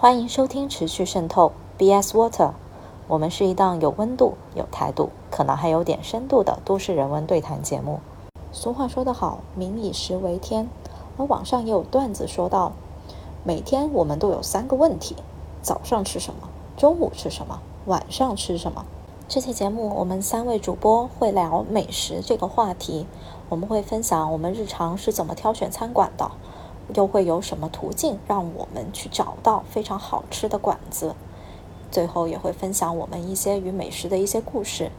欢迎收听持续渗透 BS Water，我们是一档有温度、有态度，可能还有点深度的都市人文对谈节目。俗话说得好，民以食为天，而网上也有段子说到，每天我们都有三个问题：早上吃什么？中午吃什么？晚上吃什么？这期节目我们三位主播会聊美食这个话题，我们会分享我们日常是怎么挑选餐馆的。又会有什么途径让我们去找到非常好吃的馆子？最后也会分享我们一些与美食的一些故事。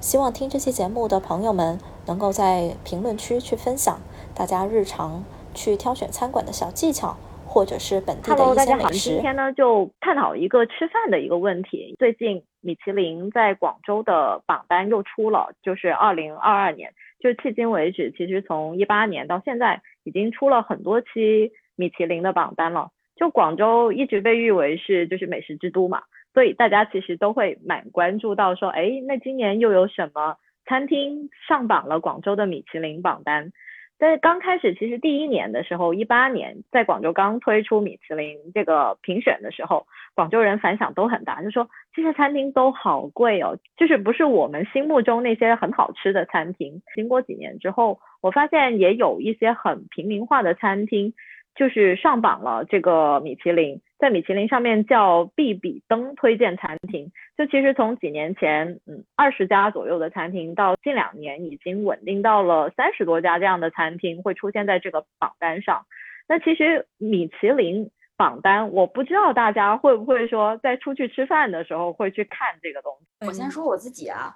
希望听这期节目的朋友们能够在评论区去分享大家日常去挑选餐馆的小技巧，或者是本地的一些美食。今天呢就探讨一个吃饭的一个问题。最近米其林在广州的榜单又出了，就是二零二二年，就迄今为止，其实从一八年到现在。已经出了很多期米其林的榜单了，就广州一直被誉为是就是美食之都嘛，所以大家其实都会蛮关注到说，哎，那今年又有什么餐厅上榜了广州的米其林榜单？但是刚开始其实第一年的时候，一八年在广州刚推出米其林这个评选的时候，广州人反响都很大，就说这些餐厅都好贵哦，就是不是我们心目中那些很好吃的餐厅。经过几年之后。我发现也有一些很平民化的餐厅，就是上榜了这个米其林，在米其林上面叫必比登推荐餐厅。就其实从几年前，嗯，二十家左右的餐厅，到近两年已经稳定到了三十多家这样的餐厅会出现在这个榜单上。那其实米其林榜单，我不知道大家会不会说在出去吃饭的时候会去看这个东西。我先说我自己啊。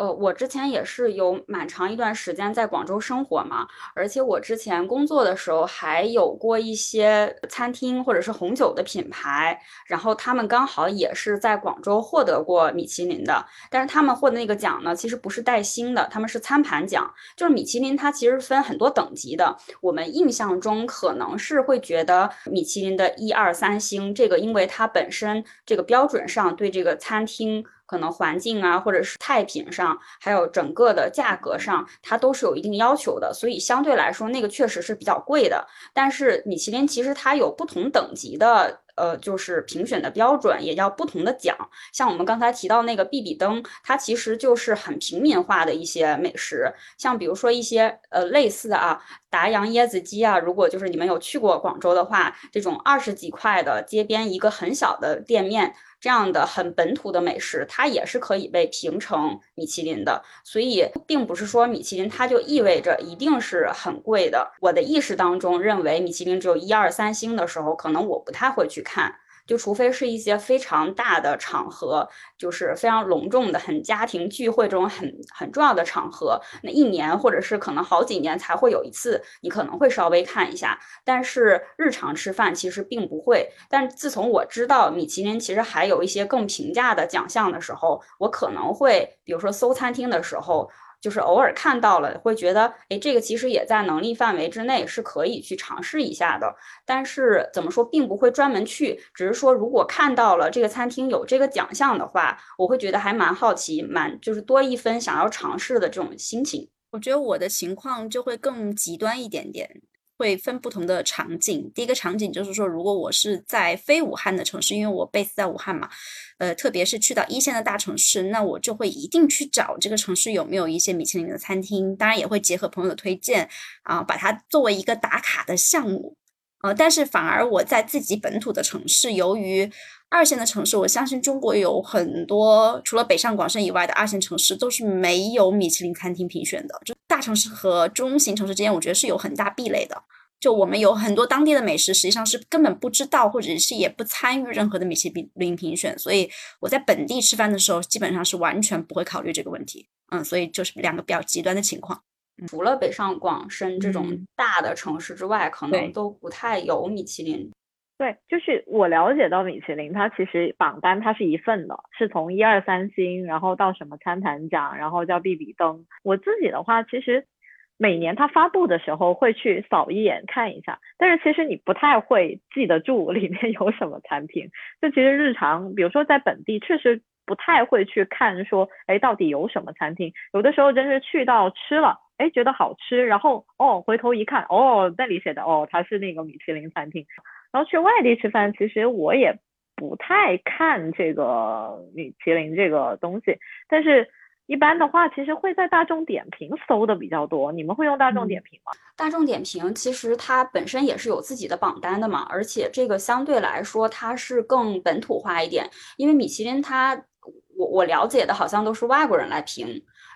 呃，我之前也是有蛮长一段时间在广州生活嘛，而且我之前工作的时候还有过一些餐厅或者是红酒的品牌，然后他们刚好也是在广州获得过米其林的，但是他们获的那个奖呢，其实不是带星的，他们是餐盘奖，就是米其林它其实分很多等级的，我们印象中可能是会觉得米其林的一二三星，这个因为它本身这个标准上对这个餐厅。可能环境啊，或者是菜品上，还有整个的价格上，它都是有一定要求的，所以相对来说，那个确实是比较贵的。但是米其林其实它有不同等级的。呃，就是评选的标准也叫不同的奖，像我们刚才提到那个必比登，它其实就是很平民化的一些美食，像比如说一些呃类似的啊，达阳椰子鸡啊，如果就是你们有去过广州的话，这种二十几块的街边一个很小的店面，这样的很本土的美食，它也是可以被评成米其林的。所以并不是说米其林它就意味着一定是很贵的。我的意识当中认为米其林只有一二三星的时候，可能我不太会去看。就除非是一些非常大的场合，就是非常隆重的、很家庭聚会这种很很重要的场合，那一年或者是可能好几年才会有一次，你可能会稍微看一下。但是日常吃饭其实并不会。但自从我知道米其林其实还有一些更平价的奖项的时候，我可能会，比如说搜餐厅的时候。就是偶尔看到了，会觉得，哎，这个其实也在能力范围之内，是可以去尝试一下的。但是怎么说，并不会专门去，只是说，如果看到了这个餐厅有这个奖项的话，我会觉得还蛮好奇，蛮就是多一分想要尝试的这种心情。我觉得我的情况就会更极端一点点。会分不同的场景。第一个场景就是说，如果我是在非武汉的城市，因为我 base 在武汉嘛，呃，特别是去到一线的大城市，那我就会一定去找这个城市有没有一些米其林的餐厅。当然也会结合朋友的推荐啊，把它作为一个打卡的项目。呃，但是反而我在自己本土的城市，由于二线的城市，我相信中国有很多除了北上广深以外的二线城市都是没有米其林餐厅评选的。就大城市和中型城市之间，我觉得是有很大壁垒的。就我们有很多当地的美食，实际上是根本不知道，或者是也不参与任何的米其林评选。所以我在本地吃饭的时候，基本上是完全不会考虑这个问题。嗯，所以就是两个比较极端的情况。除了北上广深这种大的城市之外，可能都不太有米其林。对，就是我了解到米其林，它其实榜单它是一份的，是从一二三星，然后到什么餐盘奖，然后叫必比登。我自己的话，其实每年它发布的时候会去扫一眼看一下，但是其实你不太会记得住里面 有什么餐厅。就其实日常，比如说在本地，确实不太会去看说，哎，到底有什么餐厅。有的时候真是去到吃了。哎，觉得好吃，然后哦，回头一看，哦，那里写的哦，它是那个米其林餐厅。然后去外地吃饭，其实我也不太看这个米其林这个东西，但是。一般的话，其实会在大众点评搜的比较多。你们会用大众点评吗？大众点评其实它本身也是有自己的榜单的嘛，而且这个相对来说它是更本土化一点，因为米其林它，我我了解的好像都是外国人来评。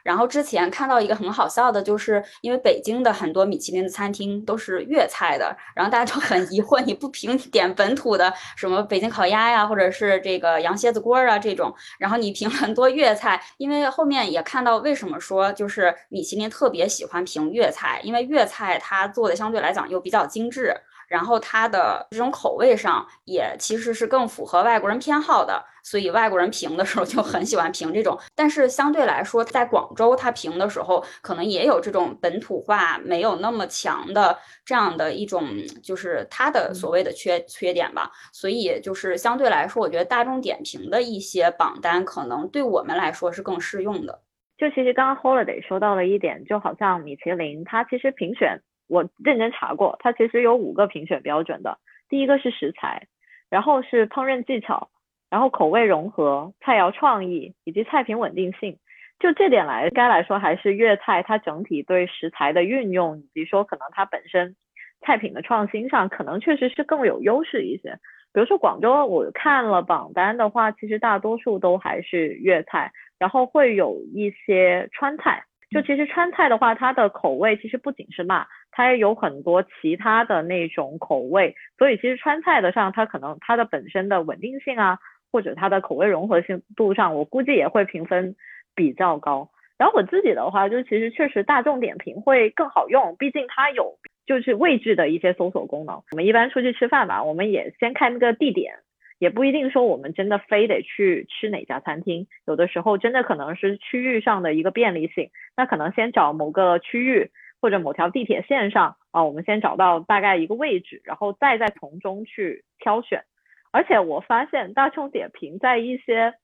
然后之前看到一个很好笑的，就是因为北京的很多米其林的餐厅都是粤菜的，然后大家就很疑惑，你不评点本土的什么北京烤鸭呀，或者是这个羊蝎子锅啊这种，然后你评很多粤菜，因为后面也看到为什么说就是米其林特别喜欢评粤菜，因为粤菜它做的相对来讲又比较精致。然后它的这种口味上也其实是更符合外国人偏好的，所以外国人评的时候就很喜欢评这种。但是相对来说，在广州他评的时候，可能也有这种本土化没有那么强的这样的一种，就是它的所谓的缺缺点吧。所以就是相对来说，我觉得大众点评的一些榜单可能对我们来说是更适用的。就其实刚刚 Holiday 说到了一点，就好像米其林它其实评选。我认真查过，它其实有五个评选标准的。第一个是食材，然后是烹饪技巧，然后口味融合、菜肴创意以及菜品稳定性。就这点来，该来说还是粤菜它整体对食材的运用，以及说可能它本身菜品的创新上，可能确实是更有优势一些。比如说广州，我看了榜单的话，其实大多数都还是粤菜，然后会有一些川菜。就其实川菜的话，它的口味其实不仅是辣。它也有很多其他的那种口味，所以其实川菜的上，它可能它的本身的稳定性啊，或者它的口味融合性度上，我估计也会评分比较高。然后我自己的话，就其实确实大众点评会更好用，毕竟它有就是位置的一些搜索功能。我们一般出去吃饭吧，我们也先看那个地点，也不一定说我们真的非得去吃哪家餐厅，有的时候真的可能是区域上的一个便利性，那可能先找某个区域。或者某条地铁线上啊，我们先找到大概一个位置，然后再再从中去挑选。而且我发现大众点评在一些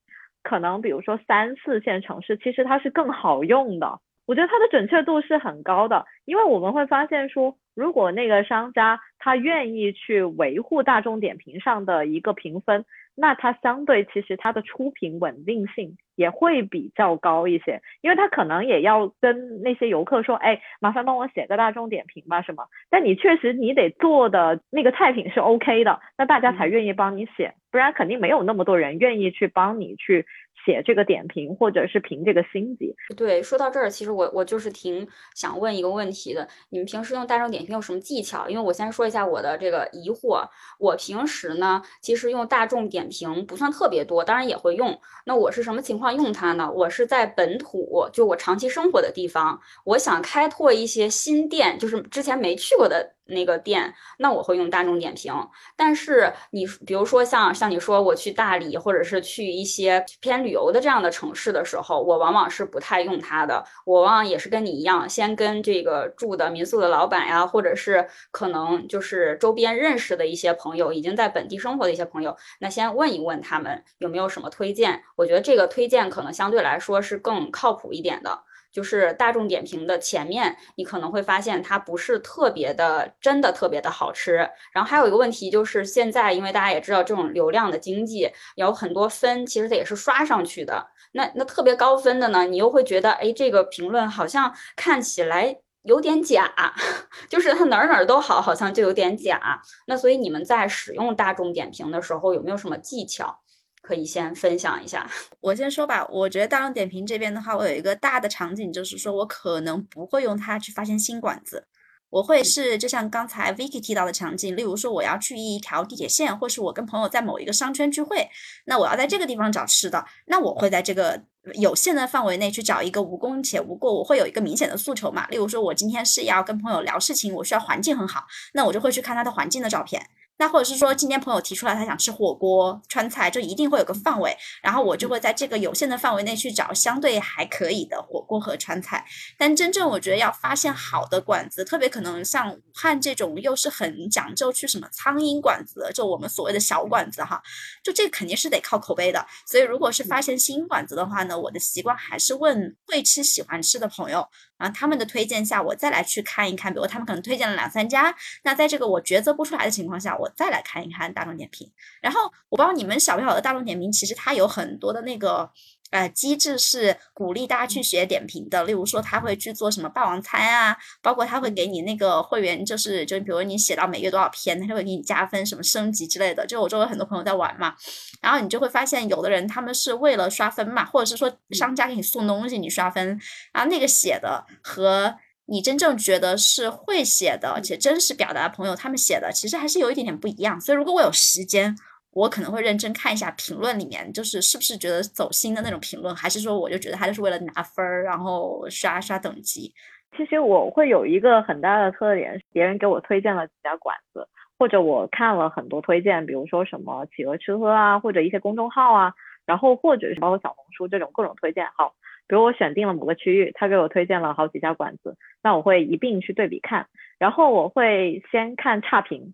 可能比如说三四线城市，其实它是更好用的。我觉得它的准确度是很高的，因为我们会发现说，如果那个商家他愿意去维护大众点评上的一个评分。那它相对其实它的出品稳定性也会比较高一些，因为他可能也要跟那些游客说，哎，麻烦帮我写个大众点评吧，什么？但你确实你得做的那个菜品是 OK 的，那大家才愿意帮你写，不然肯定没有那么多人愿意去帮你去。写这个点评，或者是评这个星级。对，说到这儿，其实我我就是挺想问一个问题的。你们平时用大众点评有什么技巧？因为我先说一下我的这个疑惑。我平时呢，其实用大众点评不算特别多，当然也会用。那我是什么情况用它呢？我是在本土，就我长期生活的地方，我想开拓一些新店，就是之前没去过的。那个店，那我会用大众点评。但是你比如说像像你说我去大理，或者是去一些偏旅游的这样的城市的时候，我往往是不太用它的。我往往也是跟你一样，先跟这个住的民宿的老板呀，或者是可能就是周边认识的一些朋友，已经在本地生活的一些朋友，那先问一问他们有没有什么推荐。我觉得这个推荐可能相对来说是更靠谱一点的。就是大众点评的前面，你可能会发现它不是特别的，真的特别的好吃。然后还有一个问题就是，现在因为大家也知道这种流量的经济，有很多分其实它也是刷上去的。那那特别高分的呢，你又会觉得，哎，这个评论好像看起来有点假，就是它哪儿哪儿都好，好像就有点假。那所以你们在使用大众点评的时候，有没有什么技巧？可以先分享一下，我先说吧。我觉得大众点评这边的话，我有一个大的场景，就是说我可能不会用它去发现新馆子，我会是就像刚才 Vicky 提到的场景，例如说我要去一条地铁线，或是我跟朋友在某一个商圈聚会，那我要在这个地方找吃的，那我会在这个有限的范围内去找一个无功且无过，我会有一个明显的诉求嘛。例如说，我今天是要跟朋友聊事情，我需要环境很好，那我就会去看他的环境的照片。那或者是说，今天朋友提出来他想吃火锅、川菜，就一定会有个范围，然后我就会在这个有限的范围内去找相对还可以的火锅和川菜。但真正我觉得要发现好的馆子，特别可能像武汉这种又是很讲究去什么苍蝇馆子，就我们所谓的小馆子哈，就这肯定是得靠口碑的。所以如果是发现新馆子的话呢，我的习惯还是问会吃、喜欢吃的朋友。然后他们的推荐下，我再来去看一看，比如他们可能推荐了两三家，那在这个我抉择不出来的情况下，我再来看一看大众点评。然后我不知道你们晓不晓得大众点评，其实它有很多的那个。呃，机制是鼓励大家去写点评的。例如说，他会去做什么霸王餐啊，包括他会给你那个会员，就是就比如你写到每月多少篇，他就会给你加分，什么升级之类的。就我周围很多朋友在玩嘛，然后你就会发现，有的人他们是为了刷分嘛，或者是说商家给你送东西你刷分，然后那个写的和你真正觉得是会写的且真实表达的朋友他们写的，其实还是有一点点不一样。所以如果我有时间。我可能会认真看一下评论里面，就是是不是觉得走心的那种评论，还是说我就觉得他就是为了拿分儿，然后刷刷等级。其实我会有一个很大的特点，别人给我推荐了几家馆子，或者我看了很多推荐，比如说什么企鹅吃喝啊，或者一些公众号啊，然后或者是包括小红书这种各种推荐号，比如我选定了某个区域，他给我推荐了好几家馆子，那我会一并去对比看，然后我会先看差评。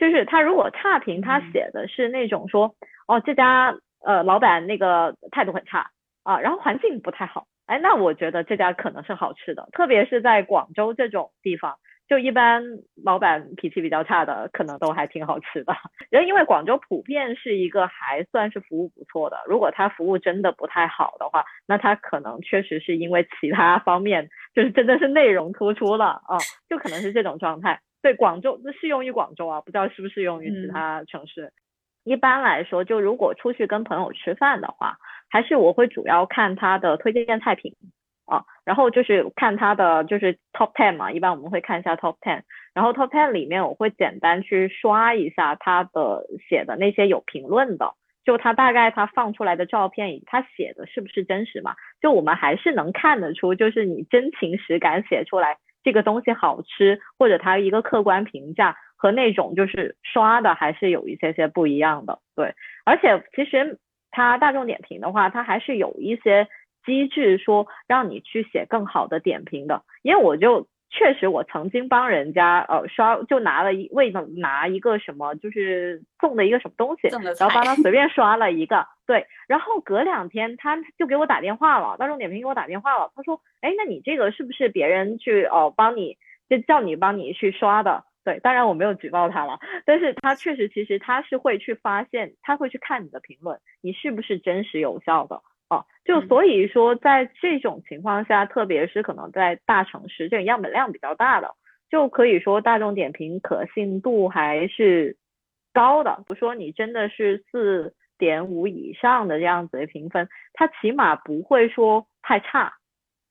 就是他如果差评，他写的是那种说，哦这家呃老板那个态度很差啊，然后环境不太好，哎，那我觉得这家可能是好吃的，特别是在广州这种地方，就一般老板脾气比较差的，可能都还挺好吃的。人因为广州普遍是一个还算是服务不错的，如果他服务真的不太好的话，那他可能确实是因为其他方面，就是真的是内容突出了啊，就可能是这种状态。对广州，那适用于广州啊，不知道适不适用于其他城市。一般来说，就如果出去跟朋友吃饭的话，还是我会主要看他的推荐菜品啊，然后就是看他的就是 top ten 嘛，一般我们会看一下 top ten，然后 top ten 里面我会简单去刷一下他的写的那些有评论的，就他大概他放出来的照片，以他写的是不是真实嘛？就我们还是能看得出，就是你真情实感写出来。这个东西好吃，或者它一个客观评价和那种就是刷的还是有一些些不一样的，对。而且其实它大众点评的话，它还是有一些机制说让你去写更好的点评的，因为我就。确实，我曾经帮人家呃刷，就拿了一为了拿一个什么，就是送的一个什么东西，然后帮他随便刷了一个，对，然后隔两天他就给我打电话了，大众点评给我打电话了，他说，哎，那你这个是不是别人去哦帮你就叫你帮你去刷的？对，当然我没有举报他了，但是他确实其实他是会去发现，他会去看你的评论，你是不是真实有效的。哦，就所以说，在这种情况下，特别是可能在大城市，这种样本量比较大的，就可以说大众点评可信度还是高的。比如说你真的是四点五以上的这样子的评分，它起码不会说太差。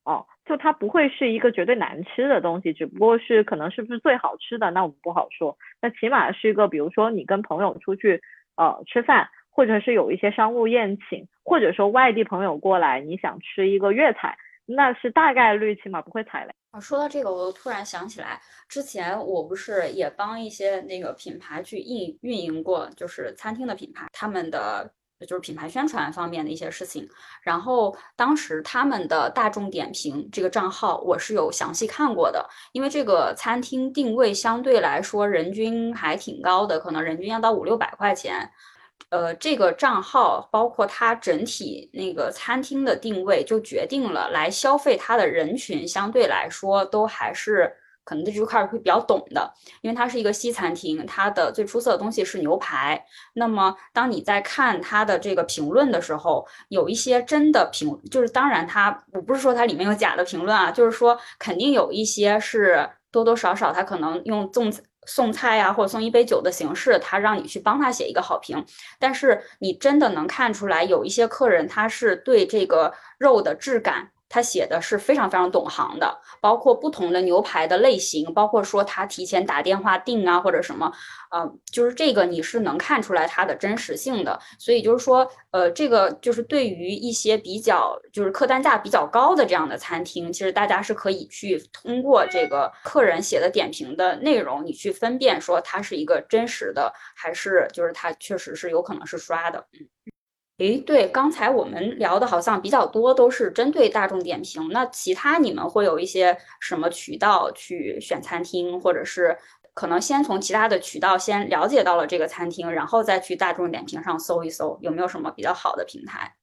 哦，就它不会是一个绝对难吃的东西，只不过是可能是不是最好吃的，那我们不好说。那起码是一个，比如说你跟朋友出去呃吃饭。或者是有一些商务宴请，或者说外地朋友过来，你想吃一个粤菜，那是大概率起码不会踩雷。啊，说到这个，我突然想起来，之前我不是也帮一些那个品牌去运运营过，就是餐厅的品牌，他们的就是品牌宣传方面的一些事情。然后当时他们的大众点评这个账号，我是有详细看过的，因为这个餐厅定位相对来说人均还挺高的，可能人均要到五六百块钱。呃，这个账号包括它整体那个餐厅的定位，就决定了来消费它的人群相对来说都还是可能对这块会比较懂的，因为它是一个西餐厅，它的最出色的东西是牛排。那么当你在看它的这个评论的时候，有一些真的评，就是当然它我不是说它里面有假的评论啊，就是说肯定有一些是多多少少它可能用粽子。送菜呀，或者送一杯酒的形式，他让你去帮他写一个好评，但是你真的能看出来，有一些客人他是对这个肉的质感。他写的是非常非常懂行的，包括不同的牛排的类型，包括说他提前打电话订啊或者什么，呃，就是这个你是能看出来它的真实性的。所以就是说，呃，这个就是对于一些比较就是客单价比较高的这样的餐厅，其实大家是可以去通过这个客人写的点评的内容，你去分辨说它是一个真实的，还是就是它确实是有可能是刷的，嗯。诶，对，刚才我们聊的好像比较多，都是针对大众点评。那其他你们会有一些什么渠道去选餐厅，或者是可能先从其他的渠道先了解到了这个餐厅，然后再去大众点评上搜一搜，有没有什么比较好的平台？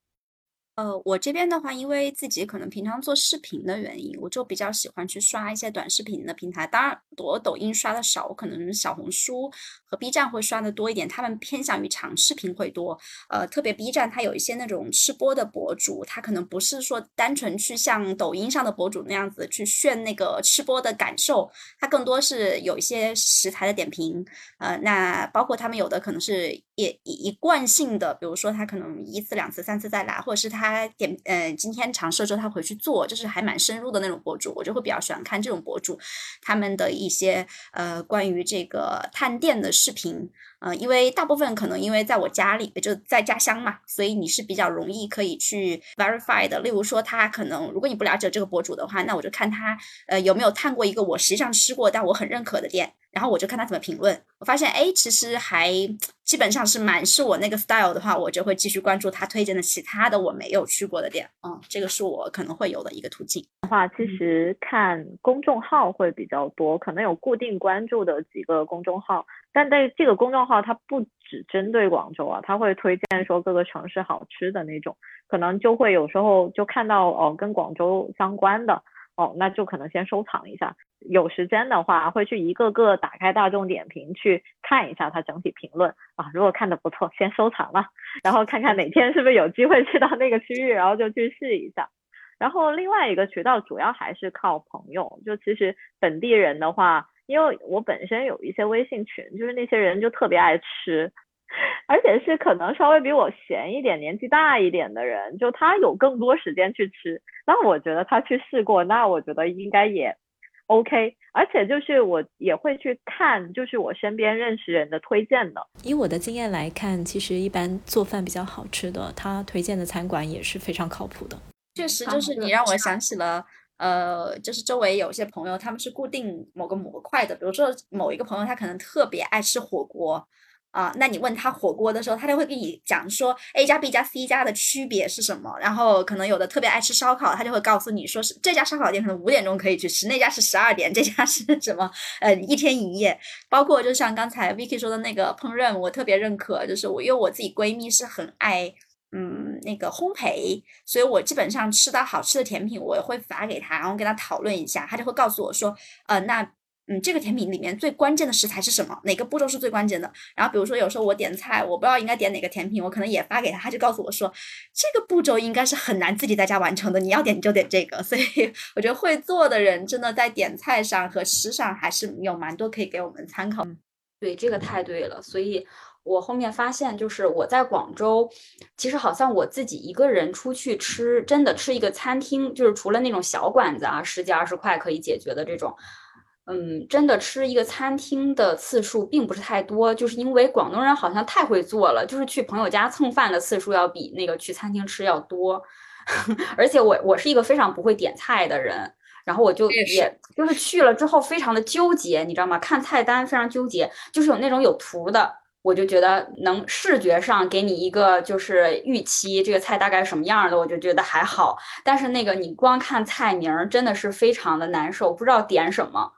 呃，我这边的话，因为自己可能平常做视频的原因，我就比较喜欢去刷一些短视频的平台。当然，我抖音刷的少，我可能小红书和 B 站会刷的多一点。他们偏向于长视频会多。呃，特别 B 站，它有一些那种吃播的博主，他可能不是说单纯去像抖音上的博主那样子去炫那个吃播的感受，他更多是有一些食材的点评。呃，那包括他们有的可能是也一一贯性的，比如说他可能一次、两次、三次再来，或者是他。他点呃，今天尝试之后他回去做，就是还蛮深入的那种博主，我就会比较喜欢看这种博主，他们的一些呃关于这个探店的视频，呃，因为大部分可能因为在我家里就在家乡嘛，所以你是比较容易可以去 verify 的。例如说他可能如果你不了解这个博主的话，那我就看他呃有没有探过一个我实际上吃过但我很认可的店。然后我就看他怎么评论，我发现哎，其实还基本上是蛮是我那个 style 的话，我就会继续关注他推荐的其他的我没有去过的店。嗯，这个是我可能会有的一个途径。的话，其实看公众号会比较多，可能有固定关注的几个公众号，但在这个公众号它不只针对广州啊，它会推荐说各个城市好吃的那种，可能就会有时候就看到哦跟广州相关的。哦，那就可能先收藏一下，有时间的话会去一个个打开大众点评去看一下它整体评论啊，如果看的不错，先收藏了，然后看看哪天是不是有机会去到那个区域，然后就去试一下。然后另外一个渠道主要还是靠朋友，就其实本地人的话，因为我本身有一些微信群，就是那些人就特别爱吃。而且是可能稍微比我闲一点、年纪大一点的人，就他有更多时间去吃。那我觉得他去试过，那我觉得应该也 OK。而且就是我也会去看，就是我身边认识人的推荐的。以我的经验来看，其实一般做饭比较好吃的，他推荐的餐馆也是非常靠谱的。确实，就是你让我想起了，呃，就是周围有些朋友，他们是固定某个模块的，比如说某一个朋友，他可能特别爱吃火锅。啊，那你问他火锅的时候，他就会跟你讲说 A 加 B 加 C 加的区别是什么。然后可能有的特别爱吃烧烤，他就会告诉你说是这家烧烤店可能五点钟可以去吃，那家是十二点，这家是 什么？呃，一天营业。包括就像刚才 Vicky 说的那个烹饪，我特别认可，就是我因为我自己闺蜜是很爱嗯那个烘焙，所以我基本上吃到好吃的甜品，我也会发给他，然后跟他讨论一下，他就会告诉我说，呃，那。嗯，这个甜品里面最关键的食材是什么？哪个步骤是最关键的？然后比如说有时候我点菜，我不知道应该点哪个甜品，我可能也发给他，他就告诉我说，这个步骤应该是很难自己在家完成的，你要点你就点这个。所以我觉得会做的人真的在点菜上和吃上还是有蛮多可以给我们参考。对，这个太对了。所以我后面发现，就是我在广州，其实好像我自己一个人出去吃，真的吃一个餐厅，就是除了那种小馆子啊，十几二十块可以解决的这种。嗯，真的吃一个餐厅的次数并不是太多，就是因为广东人好像太会做了，就是去朋友家蹭饭的次数要比那个去餐厅吃要多。而且我我是一个非常不会点菜的人，然后我就也就是去了之后非常的纠结，你知道吗？看菜单非常纠结，就是有那种有图的，我就觉得能视觉上给你一个就是预期这个菜大概什么样的，我就觉得还好。但是那个你光看菜名儿真的是非常的难受，不知道点什么。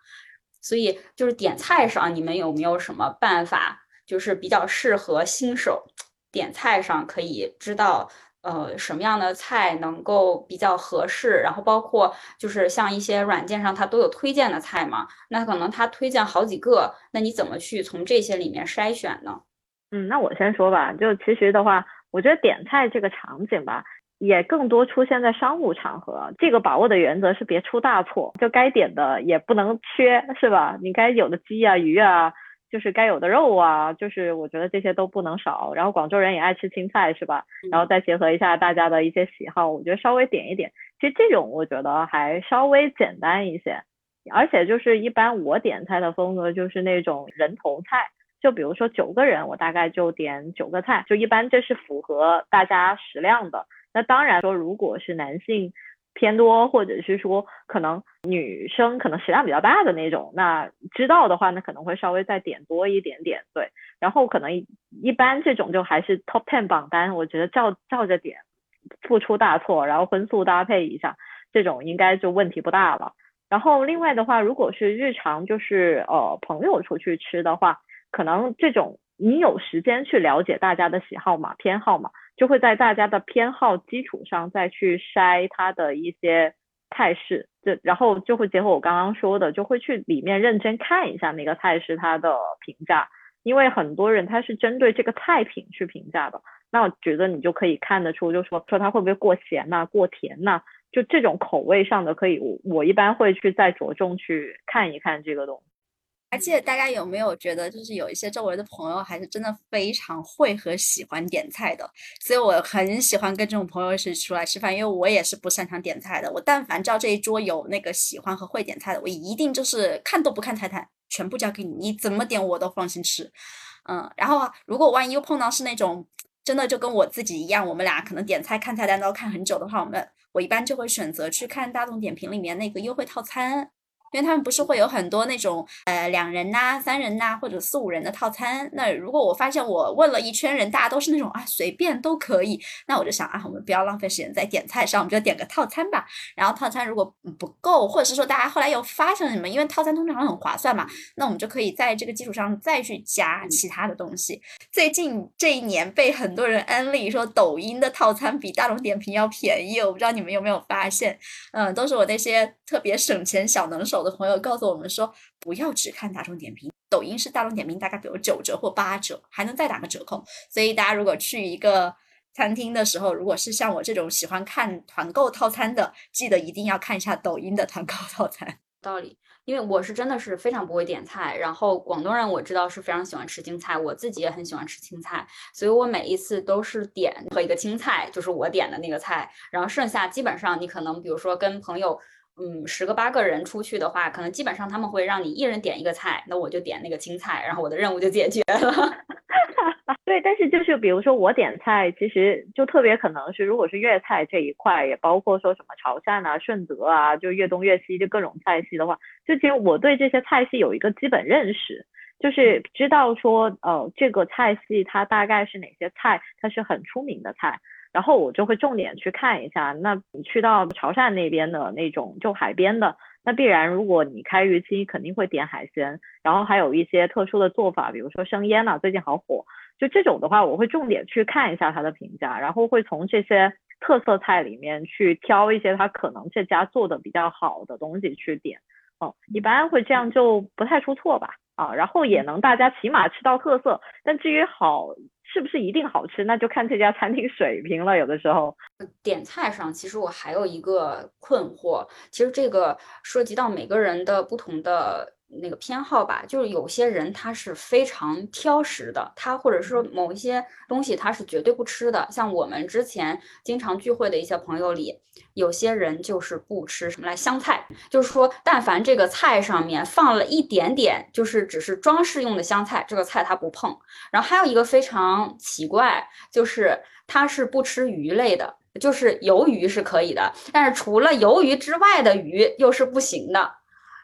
所以就是点菜上，你们有没有什么办法，就是比较适合新手点菜上可以知道，呃，什么样的菜能够比较合适？然后包括就是像一些软件上它都有推荐的菜嘛，那可能它推荐好几个，那你怎么去从这些里面筛选呢？嗯，那我先说吧，就其实的话，我觉得点菜这个场景吧。也更多出现在商务场合，这个把握的原则是别出大错，就该点的也不能缺，是吧？你该有的鸡啊、鱼啊，就是该有的肉啊，就是我觉得这些都不能少。然后广州人也爱吃青菜，是吧？然后再结合一下大家的一些喜好，我觉得稍微点一点，其实这种我觉得还稍微简单一些。而且就是一般我点菜的风格就是那种人头菜，就比如说九个人，我大概就点九个菜，就一般这是符合大家食量的。那当然说，如果是男性偏多，或者是说可能女生可能食量比较大的那种，那知道的话，那可能会稍微再点多一点点，对。然后可能一般这种就还是 top ten 榜单，我觉得照照着点，不出大错，然后荤素搭配一下，这种应该就问题不大了。然后另外的话，如果是日常就是呃朋友出去吃的话，可能这种你有时间去了解大家的喜好嘛、偏好嘛。就会在大家的偏好基础上再去筛它的一些菜式，就然后就会结合我刚刚说的，就会去里面认真看一下那个菜式它的评价，因为很多人他是针对这个菜品去评价的，那我觉得你就可以看得出，就说说它会不会过咸呐、过甜呐，就这种口味上的可以，我我一般会去再着重去看一看这个东。而且大家有没有觉得，就是有一些周围的朋友还是真的非常会和喜欢点菜的，所以我很喜欢跟这种朋友一起出来吃饭，因为我也是不擅长点菜的。我但凡知道这一桌有那个喜欢和会点菜的，我一定就是看都不看菜单，全部交给你，你怎么点我都放心吃。嗯，然后如果万一又碰到是那种真的就跟我自己一样，我们俩可能点菜看菜单都要看很久的话，我们我一般就会选择去看大众点评里面那个优惠套餐。因为他们不是会有很多那种呃两人呐、三人呐或者四五人的套餐。那如果我发现我问了一圈人，大家都是那种啊随便都可以，那我就想啊，我们不要浪费时间在点菜上，我们就点个套餐吧。然后套餐如果不够，或者是说大家后来又发现了什么，因为套餐通常很划算嘛，那我们就可以在这个基础上再去加其他的东西。最近这一年被很多人安利说抖音的套餐比大众点评要便宜，我不知道你们有没有发现？嗯，都是我那些特别省钱小能手。的朋友告诉我们说，不要只看大众点评，抖音是大众点评大概比如九折或八折，还能再打个折扣。所以大家如果去一个餐厅的时候，如果是像我这种喜欢看团购套餐的，记得一定要看一下抖音的团购套餐。道理，因为我是真的是非常不会点菜，然后广东人我知道是非常喜欢吃青菜，我自己也很喜欢吃青菜，所以我每一次都是点和一个青菜，就是我点的那个菜，然后剩下基本上你可能比如说跟朋友。嗯，十个八个人出去的话，可能基本上他们会让你一人点一个菜，那我就点那个青菜，然后我的任务就解决了。对，但是就是比如说我点菜，其实就特别可能是，如果是粤菜这一块，也包括说什么潮汕啊、顺德啊，就粤东粤西就各种菜系的话，就其实我对这些菜系有一个基本认识，就是知道说，呃，这个菜系它大概是哪些菜，它是很出名的菜。然后我就会重点去看一下，那你去到潮汕那边的那种就海边的，那必然如果你开渔期肯定会点海鲜，然后还有一些特殊的做法，比如说生腌呐，最近好火，就这种的话，我会重点去看一下它的评价，然后会从这些特色菜里面去挑一些它可能这家做的比较好的东西去点，哦，一般会这样就不太出错吧，啊，然后也能大家起码吃到特色，但至于好。是不是一定好吃？那就看这家餐厅水平了。有的时候，点菜上，其实我还有一个困惑，其实这个涉及到每个人的不同的。那个偏好吧，就是有些人他是非常挑食的，他或者说某一些东西他是绝对不吃的。像我们之前经常聚会的一些朋友里，有些人就是不吃什么来香菜，就是说但凡这个菜上面放了一点点，就是只是装饰用的香菜，这个菜他不碰。然后还有一个非常奇怪，就是他是不吃鱼类的，就是鱿鱼是可以的，但是除了鱿鱼之外的鱼又是不行的。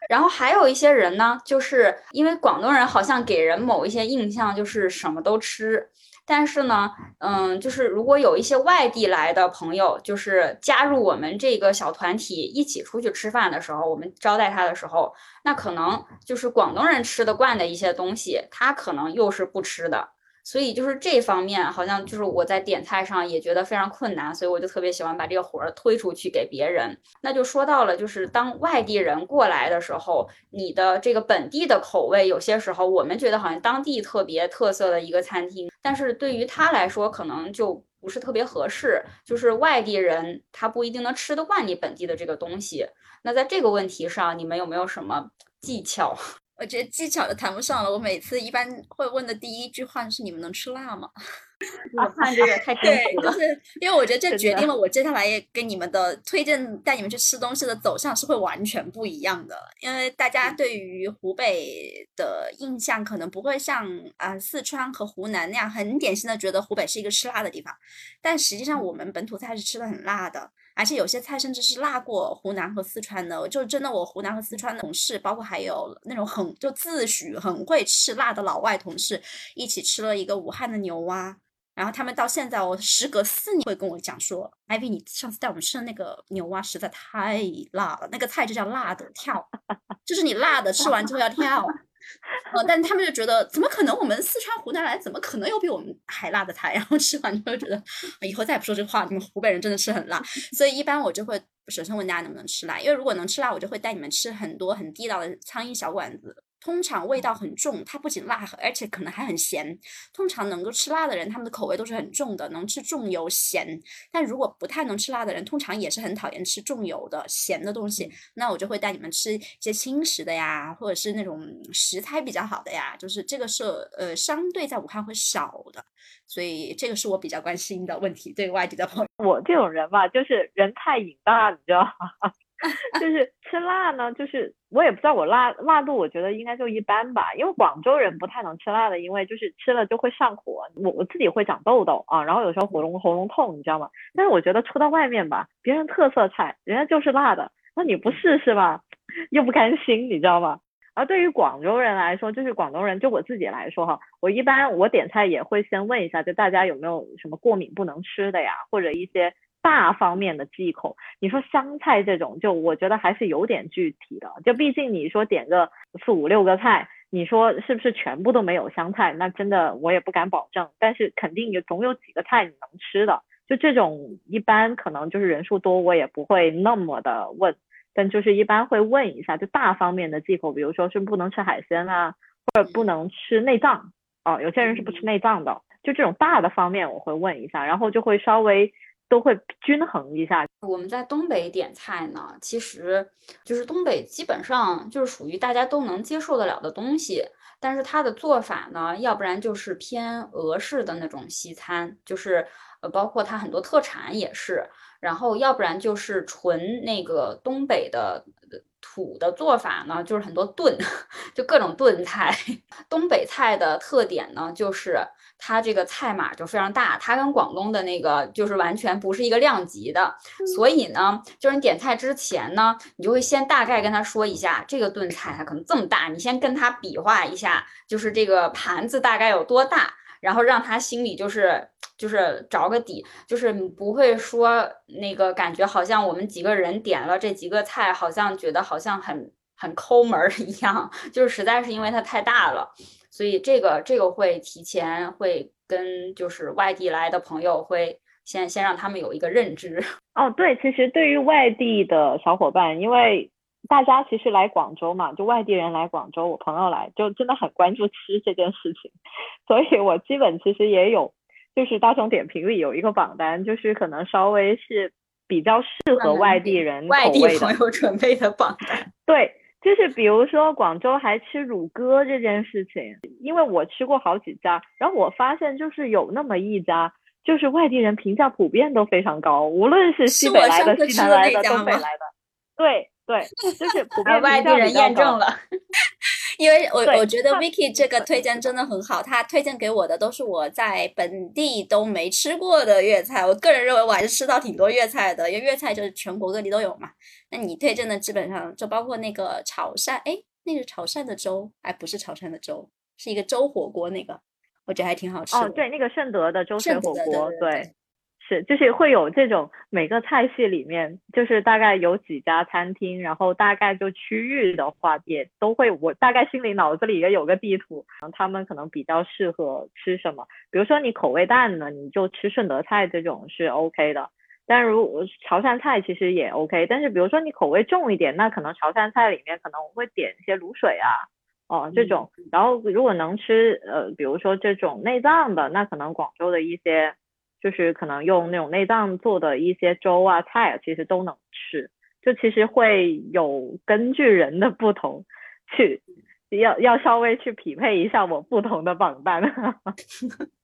然后还有一些人呢，就是因为广东人好像给人某一些印象就是什么都吃，但是呢，嗯，就是如果有一些外地来的朋友，就是加入我们这个小团体一起出去吃饭的时候，我们招待他的时候，那可能就是广东人吃得惯的一些东西，他可能又是不吃的。所以就是这方面，好像就是我在点菜上也觉得非常困难，所以我就特别喜欢把这个活儿推出去给别人。那就说到了，就是当外地人过来的时候，你的这个本地的口味，有些时候我们觉得好像当地特别特色的一个餐厅，但是对于他来说可能就不是特别合适。就是外地人他不一定能吃得惯你本地的这个东西。那在这个问题上，你们有没有什么技巧？我觉得技巧都谈不上了。我每次一般会问的第一句话是：“你们能吃辣吗？” 我看这个太对，就是因为我觉得这决定了我接下来也跟你们的推荐带你们去吃东西的走向是会完全不一样的。因为大家对于湖北的印象可能不会像啊四川和湖南那样很典型的觉得湖北是一个吃辣的地方，但实际上我们本土菜是吃的很辣的。而且有些菜甚至是辣过湖南和四川的，就真的我湖南和四川的同事，包括还有那种很就自诩很会吃辣的老外同事，一起吃了一个武汉的牛蛙，然后他们到现在我时隔四年会跟我讲说，艾薇你上次带我们吃的那个牛蛙实在太辣了，那个菜就叫辣的跳，就是你辣的吃完之后要跳。呃，但他们就觉得怎么可能？我们四川湖南来，怎么可能有比我们还辣的菜？然后吃完就会觉得以后再也不说这话，你们湖北人真的吃很辣。所以一般我就会首先问大家能不能吃辣，因为如果能吃辣，我就会带你们吃很多很地道的苍蝇小馆子。通常味道很重，它不仅辣，而且可能还很咸。通常能够吃辣的人，他们的口味都是很重的，能吃重油咸。但如果不太能吃辣的人，通常也是很讨厌吃重油的咸的东西。那我就会带你们吃一些轻食的呀，或者是那种食材比较好的呀。就是这个是呃相对在武汉会少的，所以这个是我比较关心的问题。对外地的朋友，我这种人吧，就是人太瘾大，你知道吗？就是吃辣呢，就是我也不知道我辣辣度，我觉得应该就一般吧。因为广州人不太能吃辣的，因为就是吃了就会上火，我我自己会长痘痘啊，然后有时候喉咙喉咙痛，你知道吗？但是我觉得出到外面吧，别人特色菜，人家就是辣的，那你不试试吧，又不甘心，你知道吗？而对于广州人来说，就是广东人，就我自己来说哈，我一般我点菜也会先问一下，就大家有没有什么过敏不能吃的呀，或者一些。大方面的忌口，你说香菜这种，就我觉得还是有点具体的。就毕竟你说点个四五六个菜，你说是不是全部都没有香菜？那真的我也不敢保证。但是肯定有总有几个菜你能吃的。就这种一般可能就是人数多，我也不会那么的问。但就是一般会问一下，就大方面的忌口，比如说是不能吃海鲜啊，或者不能吃内脏哦。有些人是不吃内脏的，就这种大的方面我会问一下，然后就会稍微。都会均衡一下。我们在东北点菜呢，其实就是东北基本上就是属于大家都能接受得了的东西，但是它的做法呢，要不然就是偏俄式的那种西餐，就是呃，包括它很多特产也是，然后要不然就是纯那个东北的。土的做法呢，就是很多炖，就各种炖菜。东北菜的特点呢，就是它这个菜码就非常大，它跟广东的那个就是完全不是一个量级的。所以呢，就是你点菜之前呢，你就会先大概跟他说一下，这个炖菜它可能这么大，你先跟他比划一下，就是这个盘子大概有多大，然后让他心里就是。就是找个底，就是不会说那个感觉好像我们几个人点了这几个菜，好像觉得好像很很抠门儿一样。就是实在是因为它太大了，所以这个这个会提前会跟就是外地来的朋友会先先让他们有一个认知。哦，对，其实对于外地的小伙伴，因为大家其实来广州嘛，就外地人来广州，我朋友来就真的很关注吃这件事情，所以我基本其实也有。就是大众点评里有一个榜单，就是可能稍微是比较适合外地人外地朋友准备的榜单。对，就是比如说广州还吃乳鸽这件事情，因为我吃过好几家，然后我发现就是有那么一家，就是外地人评价普遍都非常高，无论是西北来的、西南来的、东北来的，对对，就是普遍外地人验证了。因为我我觉得 Vicky 这个推荐真的很好，他推荐给我的都是我在本地都没吃过的粤菜。我个人认为我还是吃到挺多粤菜的，因为粤菜就是全国各地都有嘛。那你推荐的基本上就包括那个潮汕，哎，那个潮汕的粥，哎，不是潮汕的粥，是一个粥火锅，那个我觉得还挺好吃。哦，对，那个顺德的粥水火锅，对。是，就是会有这种每个菜系里面，就是大概有几家餐厅，然后大概就区域的话也都会，我大概心里脑子里也有个地图，他们可能比较适合吃什么。比如说你口味淡的，你就吃顺德菜这种是 OK 的，但如潮汕菜其实也 OK。但是比如说你口味重一点，那可能潮汕菜里面可能我会点一些卤水啊，哦这种。然后如果能吃呃，比如说这种内脏的，那可能广州的一些。就是可能用那种内脏做的一些粥啊菜啊，其实都能吃。就其实会有根据人的不同，去要要稍微去匹配一下我不同的榜单。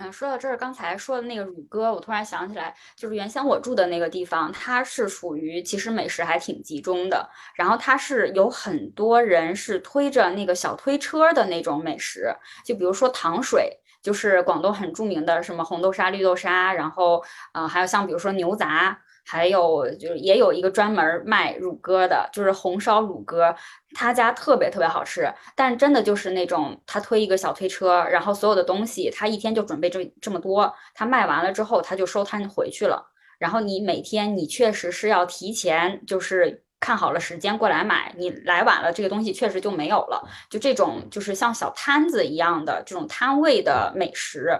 嗯，说到这儿，刚才说的那个乳鸽，我突然想起来，就是原先我住的那个地方，它是属于其实美食还挺集中的。然后它是有很多人是推着那个小推车的那种美食，就比如说糖水。就是广东很著名的什么红豆沙、绿豆沙，然后，呃，还有像比如说牛杂，还有就是也有一个专门卖乳鸽的，就是红烧乳鸽，他家特别特别好吃。但真的就是那种他推一个小推车，然后所有的东西他一天就准备这这么多，他卖完了之后他就收摊回去了。然后你每天你确实是要提前就是看好了时间过来买，你来晚了，这个东西确实就没有了。就这种就是像小摊子一样的这种摊位的美食。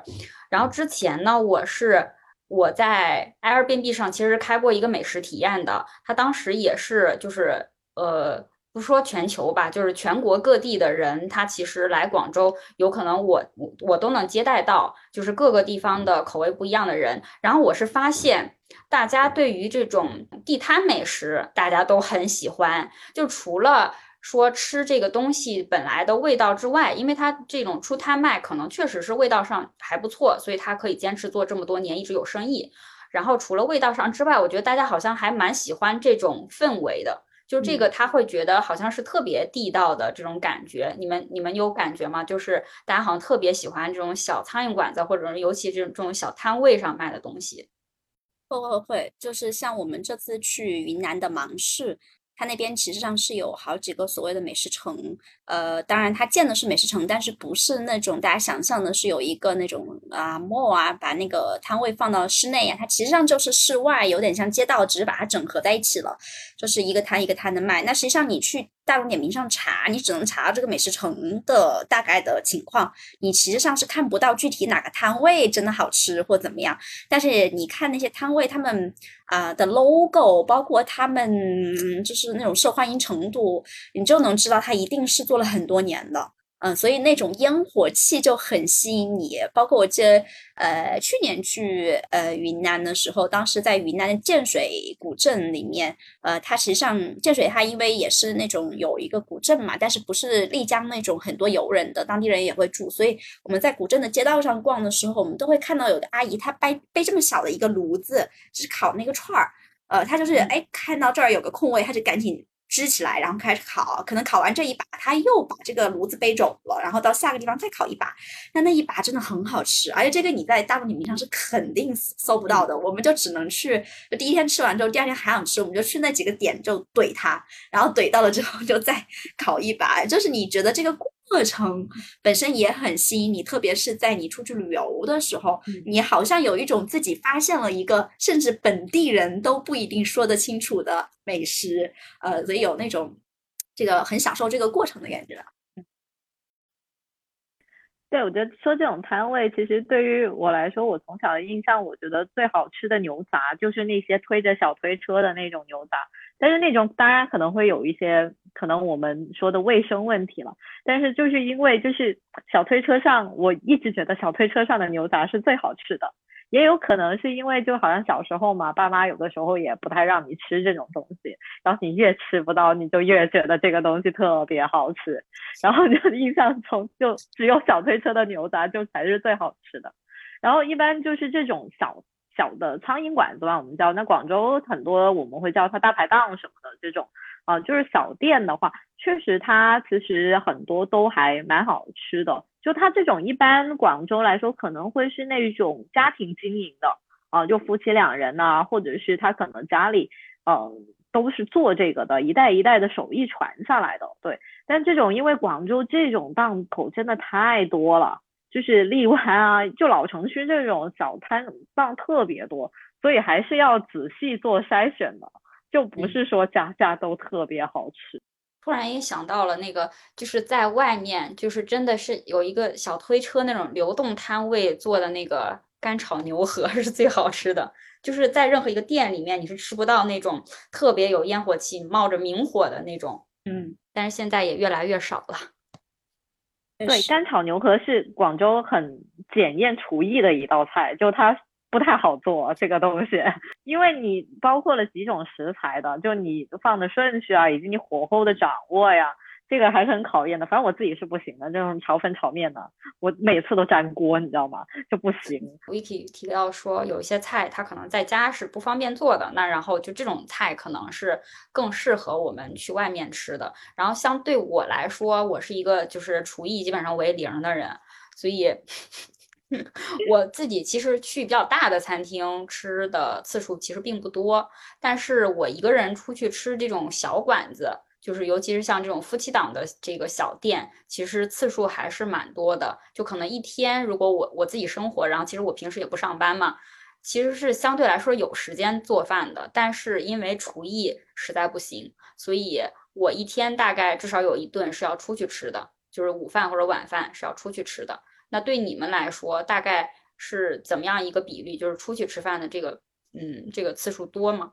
然后之前呢，我是我在 Airbnb 上其实开过一个美食体验的，它当时也是就是呃。不说全球吧，就是全国各地的人，他其实来广州，有可能我我都能接待到，就是各个地方的口味不一样的人。然后我是发现，大家对于这种地摊美食，大家都很喜欢。就除了说吃这个东西本来的味道之外，因为它这种出摊卖，可能确实是味道上还不错，所以它可以坚持做这么多年，一直有生意。然后除了味道上之外，我觉得大家好像还蛮喜欢这种氛围的。就这个，他会觉得好像是特别地道的这种感觉。你们你们有感觉吗？就是大家好像特别喜欢这种小苍蝇馆子，或者是尤其这种这种小摊位上卖的东西。会会会，就是像我们这次去云南的芒市。它那边其实上是有好几个所谓的美食城，呃，当然它建的是美食城，但是不是那种大家想象的，是有一个那种啊 mall 啊，把那个摊位放到室内啊，它其实上就是室外，有点像街道，只是把它整合在一起了，就是一个摊一个摊的卖。那实际上你去。大众点评上查，你只能查到这个美食城的大概的情况，你其实上是看不到具体哪个摊位真的好吃或怎么样。但是你看那些摊位，他们啊的 logo，包括他们就是那种受欢迎程度，你就能知道他一定是做了很多年的。嗯，所以那种烟火气就很吸引你。包括我记得，呃，去年去呃云南的时候，当时在云南的建水古镇里面，呃，它实际上建水它因为也是那种有一个古镇嘛，但是不是丽江那种很多游人的，当地人也会住。所以我们在古镇的街道上逛的时候，我们都会看到有的阿姨她背背这么小的一个炉子，就是烤那个串儿。呃，她就是哎看到这儿有个空位，她就赶紧。支起来，然后开始烤，可能烤完这一把，他又把这个炉子背走了，然后到下个地方再烤一把。那那一把真的很好吃，而且这个你在大众点评上是肯定搜不到的。我们就只能去，就第一天吃完之后，第二天还想吃，我们就去那几个点就怼它，然后怼到了之后就再 烤一把。就是你觉得这个。过程本身也很吸引你，特别是在你出去旅游的时候，你好像有一种自己发现了一个甚至本地人都不一定说得清楚的美食，呃，所以有那种这个很享受这个过程的感觉。对，我觉得说这种摊位，其实对于我来说，我从小的印象，我觉得最好吃的牛杂就是那些推着小推车的那种牛杂。但是那种当然可能会有一些可能我们说的卫生问题了。但是就是因为就是小推车上，我一直觉得小推车上的牛杂是最好吃的。也有可能是因为就好像小时候嘛，爸妈有的时候也不太让你吃这种东西，然后你越吃不到，你就越觉得这个东西特别好吃，然后就 印象中就只有小推车的牛杂就才是最好吃的。然后一般就是这种小小的苍蝇馆子吧，我们叫那广州很多我们会叫它大排档什么的这种啊，就是小店的话，确实它其实很多都还蛮好吃的。就它这种一般广州来说，可能会是那种家庭经营的啊，就夫妻两人呐，或者是他可能家里嗯都是做这个的，一代一代的手艺传下来的。对，但这种因为广州这种档口真的太多了，就是荔湾啊，就老城区这种小摊档特别多，所以还是要仔细做筛选的，就不是说家家都特别好吃。突然也想到了那个，就是在外面，就是真的是有一个小推车那种流动摊位做的那个干炒牛河是最好吃的。就是在任何一个店里面，你是吃不到那种特别有烟火气、冒着明火的那种。嗯，但是现在也越来越少了。对，干炒牛河是广州很检验厨艺的一道菜，就它。不太好做这个东西，因为你包括了几种食材的，就你放的顺序啊，以及你火候的掌握呀，这个还是很考验的。反正我自己是不行的，这种炒粉炒面的，我每次都粘锅，你知道吗？就不行。我一提提到说，有一些菜它可能在家是不方便做的，那然后就这种菜可能是更适合我们去外面吃的。然后相对我来说，我是一个就是厨艺基本上为零的人，所以。我自己其实去比较大的餐厅吃的次数其实并不多，但是我一个人出去吃这种小馆子，就是尤其是像这种夫妻档的这个小店，其实次数还是蛮多的。就可能一天，如果我我自己生活，然后其实我平时也不上班嘛，其实是相对来说有时间做饭的，但是因为厨艺实在不行，所以我一天大概至少有一顿是要出去吃的，就是午饭或者晚饭是要出去吃的。那对你们来说，大概是怎么样一个比例？就是出去吃饭的这个，嗯，这个次数多吗？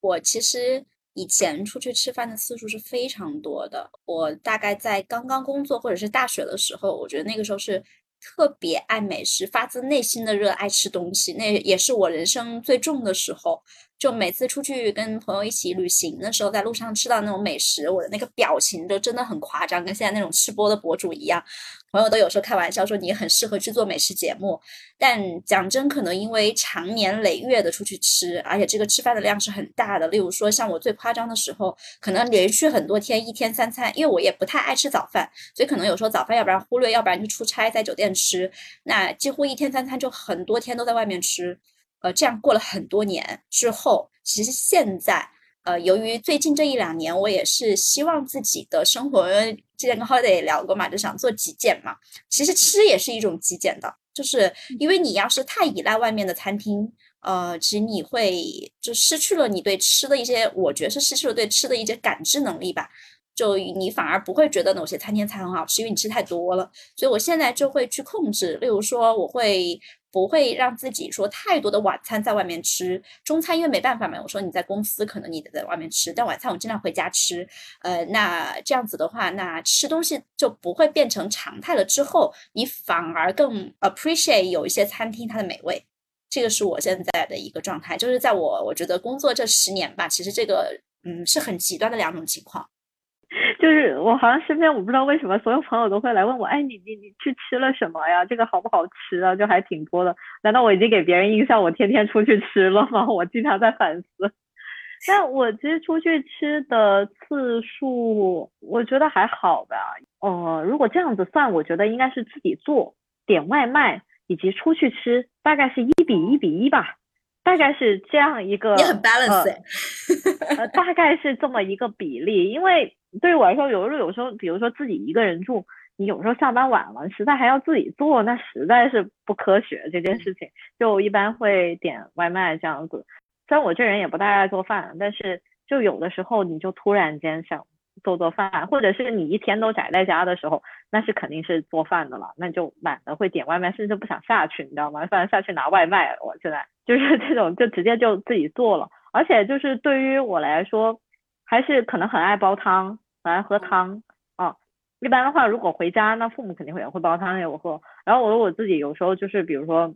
我其实以前出去吃饭的次数是非常多的。我大概在刚刚工作或者是大学的时候，我觉得那个时候是。特别爱美食，发自内心的热爱吃东西，那也是我人生最重的时候。就每次出去跟朋友一起旅行的时候，在路上吃到那种美食，我的那个表情就真的很夸张，跟现在那种吃播的博主一样。朋友都有时候开玩笑说你很适合去做美食节目，但讲真，可能因为长年累月的出去吃，而且这个吃饭的量是很大的。例如说，像我最夸张的时候，可能连续很多天一天三餐，因为我也不太爱吃早饭，所以可能有时候早饭要不然忽略，要不然就出差在酒店吃，那几乎一天三餐就很多天都在外面吃。呃，这样过了很多年之后，其实现在，呃，由于最近这一两年，我也是希望自己的生活，之前跟 Holiday 也聊过嘛，就想做极简嘛。其实吃也是一种极简的，就是因为你要是太依赖外面的餐厅，呃，其实你会就失去了你对吃的一些，我觉得是失去了对吃的一些感知能力吧。就你反而不会觉得某些餐厅菜很好吃，因为你吃太多了。所以我现在就会去控制，例如说我会不会让自己说太多的晚餐在外面吃，中餐因为没办法嘛。我说你在公司可能你得在外面吃，但晚餐我尽量回家吃。呃，那这样子的话，那吃东西就不会变成常态了。之后你反而更 appreciate 有一些餐厅它的美味。这个是我现在的一个状态，就是在我我觉得工作这十年吧，其实这个嗯是很极端的两种情况。就是我好像身边我不知道为什么所有朋友都会来问我，哎，你你你去吃了什么呀？这个好不好吃啊？就还挺多的。难道我已经给别人印象我天天出去吃了吗？我经常在反思。但我其实出去吃的次数，我觉得还好吧。呃，如果这样子算，我觉得应该是自己做、点外卖以及出去吃，大概是一比一比一吧。大概是这样一个，也很 balance，呃，大概是这么一个比例。因为对于我来说，有时候有时候，比如说自己一个人住，你有时候下班晚了，实在还要自己做，那实在是不科学这件事情。就一般会点外卖这样子。虽然我这人也不太爱做饭，但是就有的时候你就突然间想。做做饭，或者是你一天都宅在家的时候，那是肯定是做饭的了，那就懒得会点外卖，甚至不想下去，你知道吗？不然下去拿外卖，我现在就是这种，就直接就自己做了。而且就是对于我来说，还是可能很爱煲汤，很爱喝汤啊。一般的话，如果回家，那父母肯定会也会煲汤给我喝。然后我我自己有时候就是，比如说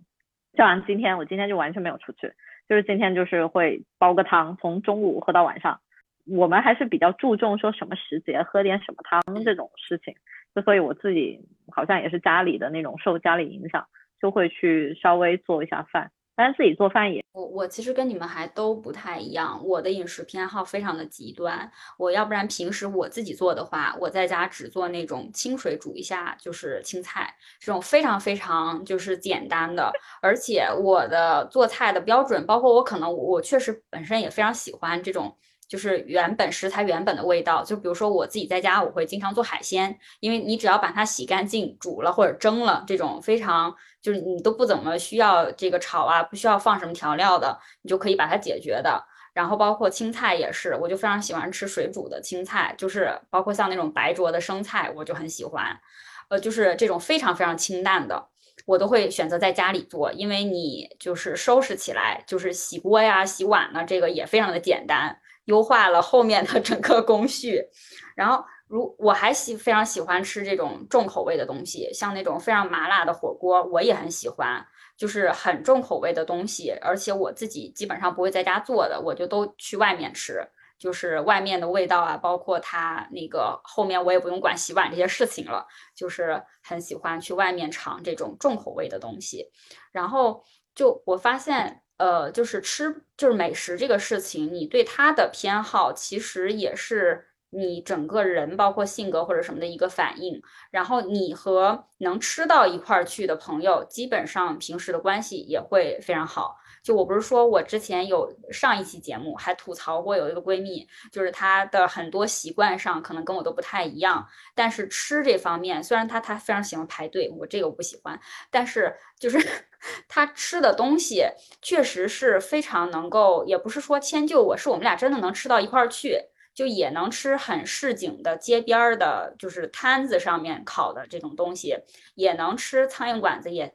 像今天，我今天就完全没有出去，就是今天就是会煲个汤，从中午喝到晚上。我们还是比较注重说什么时节喝点什么汤这种事情，就所以我自己好像也是家里的那种受家里影响，就会去稍微做一下饭。但是自己做饭也，我我其实跟你们还都不太一样，我的饮食偏好非常的极端。我要不然平时我自己做的话，我在家只做那种清水煮一下就是青菜，这种非常非常就是简单的。而且我的做菜的标准，包括我可能我确实本身也非常喜欢这种。就是原本食材原本的味道，就比如说我自己在家，我会经常做海鲜，因为你只要把它洗干净、煮了或者蒸了，这种非常就是你都不怎么需要这个炒啊，不需要放什么调料的，你就可以把它解决的。然后包括青菜也是，我就非常喜欢吃水煮的青菜，就是包括像那种白灼的生菜，我就很喜欢。呃，就是这种非常非常清淡的，我都会选择在家里做，因为你就是收拾起来，就是洗锅呀、洗碗呢，这个也非常的简单。优化了后面的整个工序，然后如我还喜非常喜欢吃这种重口味的东西，像那种非常麻辣的火锅，我也很喜欢，就是很重口味的东西，而且我自己基本上不会在家做的，我就都去外面吃，就是外面的味道啊，包括它那个后面我也不用管洗碗这些事情了，就是很喜欢去外面尝这种重口味的东西，然后就我发现。呃，就是吃，就是美食这个事情，你对它的偏好其实也是你整个人包括性格或者什么的一个反应。然后你和能吃到一块儿去的朋友，基本上平时的关系也会非常好。就我不是说我之前有上一期节目还吐槽过有一个闺蜜，就是她的很多习惯上可能跟我都不太一样，但是吃这方面虽然她她非常喜欢排队，我这个我不喜欢，但是就是 她吃的东西确实是非常能够，也不是说迁就我，是我们俩真的能吃到一块儿去，就也能吃很市井的街边儿的，就是摊子上面烤的这种东西，也能吃苍蝇馆子也。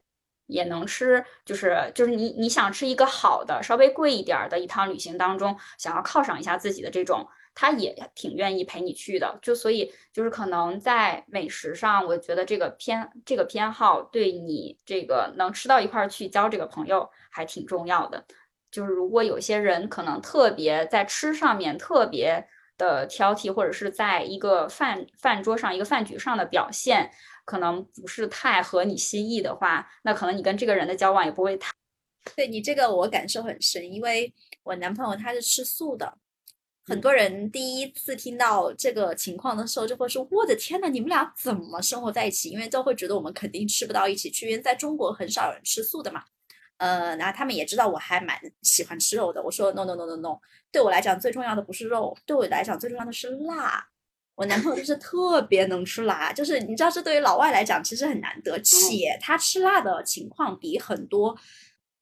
也能吃，就是就是你你想吃一个好的，稍微贵一点的，一趟旅行当中想要犒赏一下自己的这种，他也挺愿意陪你去的。就所以就是可能在美食上，我觉得这个偏这个偏好对你这个能吃到一块去交这个朋友还挺重要的。就是如果有些人可能特别在吃上面特别的挑剔，或者是在一个饭饭桌上一个饭局上的表现。可能不是太合你心意的话，那可能你跟这个人的交往也不会太。对你这个我感受很深，因为我男朋友他是吃素的，很多人第一次听到这个情况的时候就会说：“我的天呐，你们俩怎么生活在一起？”因为都会觉得我们肯定吃不到一起去，因为在中国很少有人吃素的嘛。呃，然后他们也知道我还蛮喜欢吃肉的。我说：“no no no no no，对我来讲最重要的不是肉，对我来讲最重要的是辣。”我男朋友就是特别能吃辣，就是你知道，这对于老外来讲其实很难得，且他吃辣的情况比很多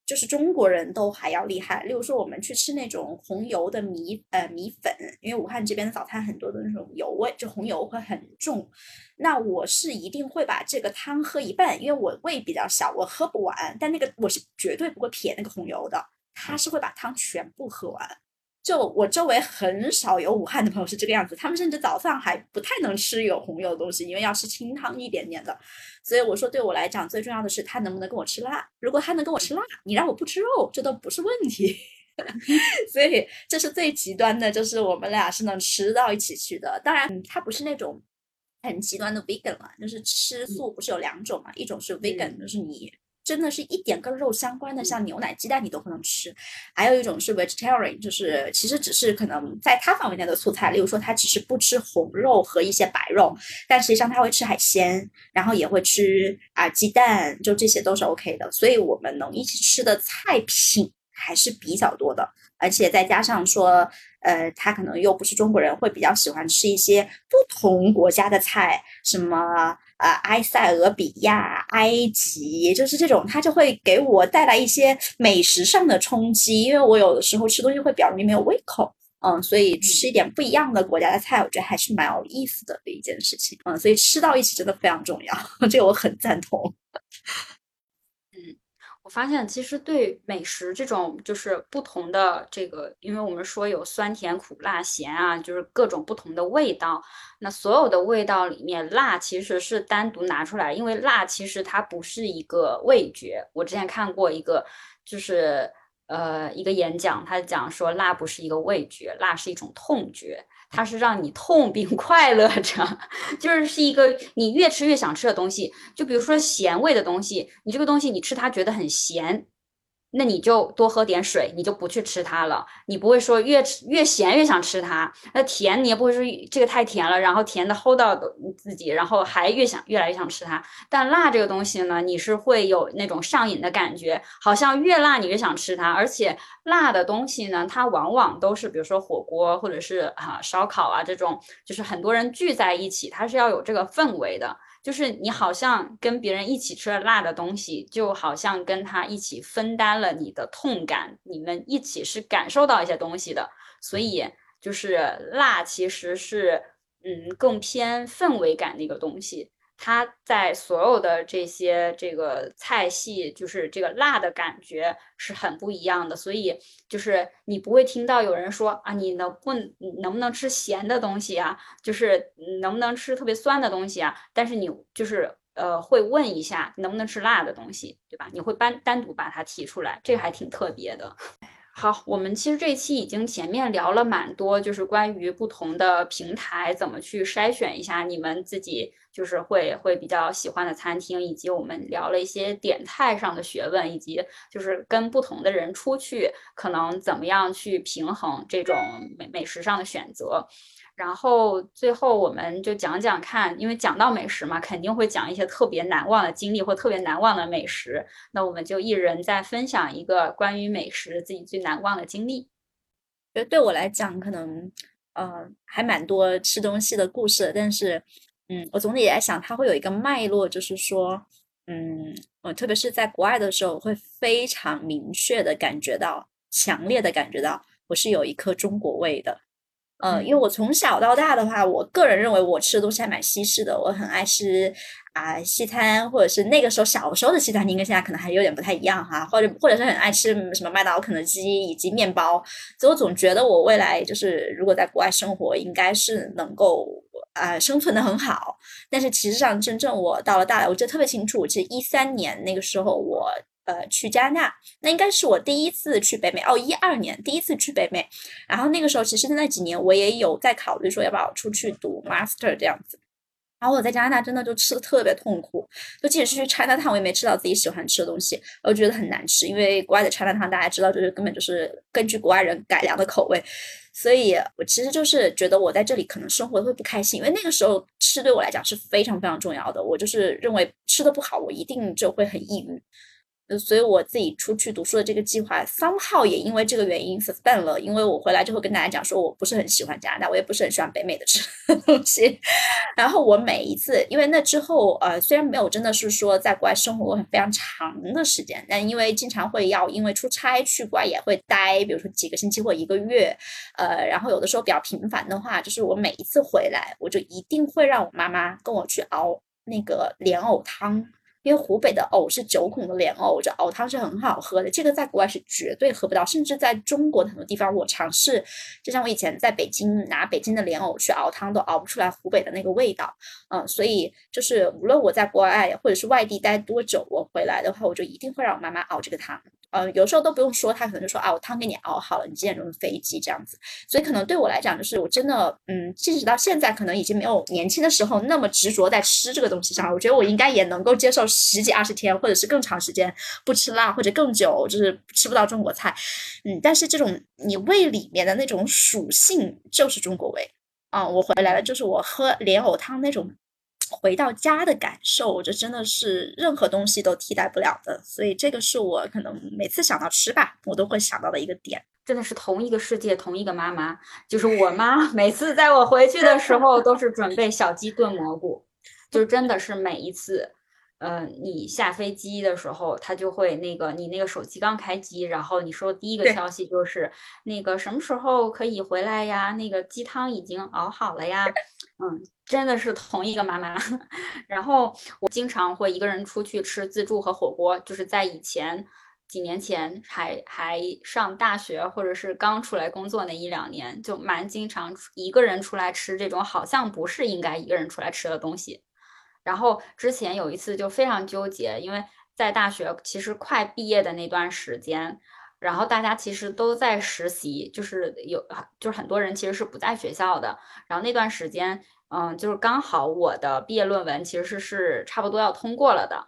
就是中国人都还要厉害。例如说，我们去吃那种红油的米呃米粉，因为武汉这边的早餐很多的那种油味，就红油会很重。那我是一定会把这个汤喝一半，因为我胃比较小，我喝不完。但那个我是绝对不会撇那个红油的，他是会把汤全部喝完。就我周围很少有武汉的朋友是这个样子，他们甚至早上还不太能吃有红油的东西，因为要吃清汤一点点的。所以我说，对我来讲最重要的是他能不能跟我吃辣。如果他能跟我吃辣，你让我不吃肉，这都不是问题。所以这是最极端的，就是我们俩是能吃到一起去的。当然，他不是那种很极端的 vegan 了，就是吃素不是有两种嘛？一种是 vegan，就是你。真的是一点跟肉相关的，像牛奶、鸡蛋你都不能吃。还有一种是 vegetarian，就是其实只是可能在他范围内的素菜，例如说他只是不吃红肉和一些白肉，但实际上他会吃海鲜，然后也会吃啊鸡蛋，就这些都是 OK 的。所以我们能一起吃的菜品还是比较多的，而且再加上说，呃，他可能又不是中国人，会比较喜欢吃一些不同国家的菜，什么。啊，埃塞俄比亚、埃及，就是这种，它就会给我带来一些美食上的冲击，因为我有的时候吃东西会比较容易没有胃口，嗯，所以吃一点不一样的国家的菜，我觉得还是蛮有意思的一件事情，嗯，所以吃到一起真的非常重要，这个我很赞同。我发现其实对美食这种就是不同的这个，因为我们说有酸甜苦辣咸啊，就是各种不同的味道。那所有的味道里面，辣其实是单独拿出来，因为辣其实它不是一个味觉。我之前看过一个，就是呃一个演讲，他讲说辣不是一个味觉，辣是一种痛觉。它是让你痛并 快乐着，就是是一个你越吃越想吃的东西。就比如说咸味的东西，你这个东西你吃它觉得很咸。那你就多喝点水，你就不去吃它了。你不会说越吃越咸越想吃它。那甜你也不会说这个太甜了，然后甜的齁到自己，然后还越想越来越想吃它。但辣这个东西呢，你是会有那种上瘾的感觉，好像越辣你越想吃它。而且辣的东西呢，它往往都是比如说火锅或者是啊烧烤啊这种，就是很多人聚在一起，它是要有这个氛围的。就是你好像跟别人一起吃了辣的东西，就好像跟他一起分担了你的痛感，你们一起是感受到一些东西的，所以就是辣其实是嗯更偏氛围感的一个东西。它在所有的这些这个菜系，就是这个辣的感觉是很不一样的，所以就是你不会听到有人说啊，你能不能不能吃咸的东西啊？就是能不能吃特别酸的东西啊？但是你就是呃会问一下能不能吃辣的东西，对吧？你会单单独把它提出来，这还挺特别的。好，我们其实这期已经前面聊了蛮多，就是关于不同的平台怎么去筛选一下你们自己就是会会比较喜欢的餐厅，以及我们聊了一些点菜上的学问，以及就是跟不同的人出去可能怎么样去平衡这种美美食上的选择。然后最后我们就讲讲看，因为讲到美食嘛，肯定会讲一些特别难忘的经历或特别难忘的美食。那我们就一人再分享一个关于美食自己最难忘的经历。觉得对我来讲，可能呃还蛮多吃东西的故事，但是嗯，我总体来想，它会有一个脉络，就是说，嗯，我特别是在国外的时候，会非常明确的感觉到，强烈的感觉到，我是有一颗中国胃的。呃，因为我从小到大的话，我个人认为我吃的东西还蛮西式的，我很爱吃啊西餐，或者是那个时候小时候的西餐厅跟现在可能还有点不太一样哈，或者或者是很爱吃什么麦当劳、肯德基以及面包，所以我总觉得我未来就是如果在国外生活，应该是能够啊生存的很好。但是其实上真正我到了大来，我记得特别清楚，其实一三年那个时候我。呃，去加拿大，那应该是我第一次去北美哦，一二年第一次去北美，然后那个时候其实那几年我也有在考虑说要不要出去读 master 这样子，然后我在加拿大真的就吃的特别痛苦，就即使是去 China Town，我也没吃到自己喜欢吃的东西，我觉得很难吃，因为国外的 China Town 大家知道就是根本就是根据国外人改良的口味，所以我其实就是觉得我在这里可能生活会不开心，因为那个时候吃对我来讲是非常非常重要的，我就是认为吃的不好，我一定就会很抑郁。所以我自己出去读书的这个计划，somehow 也因为这个原因 suspend 了。因为我回来之后跟大家讲说，我不是很喜欢加拿大，我也不是很喜欢北美的吃东西。然后我每一次，因为那之后，呃，虽然没有真的是说在国外生活过很非常长的时间，但因为经常会要因为出差去国外也会待，比如说几个星期或一个月，呃，然后有的时候比较频繁的话，就是我每一次回来，我就一定会让我妈妈跟我去熬那个莲藕汤。因为湖北的藕是九孔的莲藕，这藕汤是很好喝的。这个在国外是绝对喝不到，甚至在中国的很多地方，我尝试，就像我以前在北京拿北京的莲藕去熬汤，都熬不出来湖北的那个味道。嗯，所以就是无论我在国外或者是外地待多久，我回来的话，我就一定会让我妈妈熬这个汤。呃，有时候都不用说，他可能就说啊，我汤给你熬好了，你几点钟的飞机这样子。所以可能对我来讲，就是我真的，嗯，即使到现在，可能已经没有年轻的时候那么执着在吃这个东西上了。我觉得我应该也能够接受十几二十天，或者是更长时间不吃辣，或者更久，就是吃不到中国菜。嗯，但是这种你胃里面的那种属性就是中国味啊。我回来了，就是我喝莲藕汤那种。回到家的感受，这真的是任何东西都替代不了的。所以这个是我可能每次想到吃吧，我都会想到的一个点。真的是同一个世界，同一个妈妈，就是我妈。每次在我回去的时候，都是准备小鸡炖蘑菇，就真的是每一次。嗯，你下飞机的时候，他就会那个，你那个手机刚开机，然后你说第一个消息就是那个什么时候可以回来呀？那个鸡汤已经熬好了呀。嗯，真的是同一个妈妈。然后我经常会一个人出去吃自助和火锅，就是在以前几年前还还上大学或者是刚出来工作那一两年，就蛮经常一个人出来吃这种好像不是应该一个人出来吃的东西。然后之前有一次就非常纠结，因为在大学其实快毕业的那段时间，然后大家其实都在实习，就是有就是很多人其实是不在学校的。然后那段时间，嗯，就是刚好我的毕业论文其实是差不多要通过了的。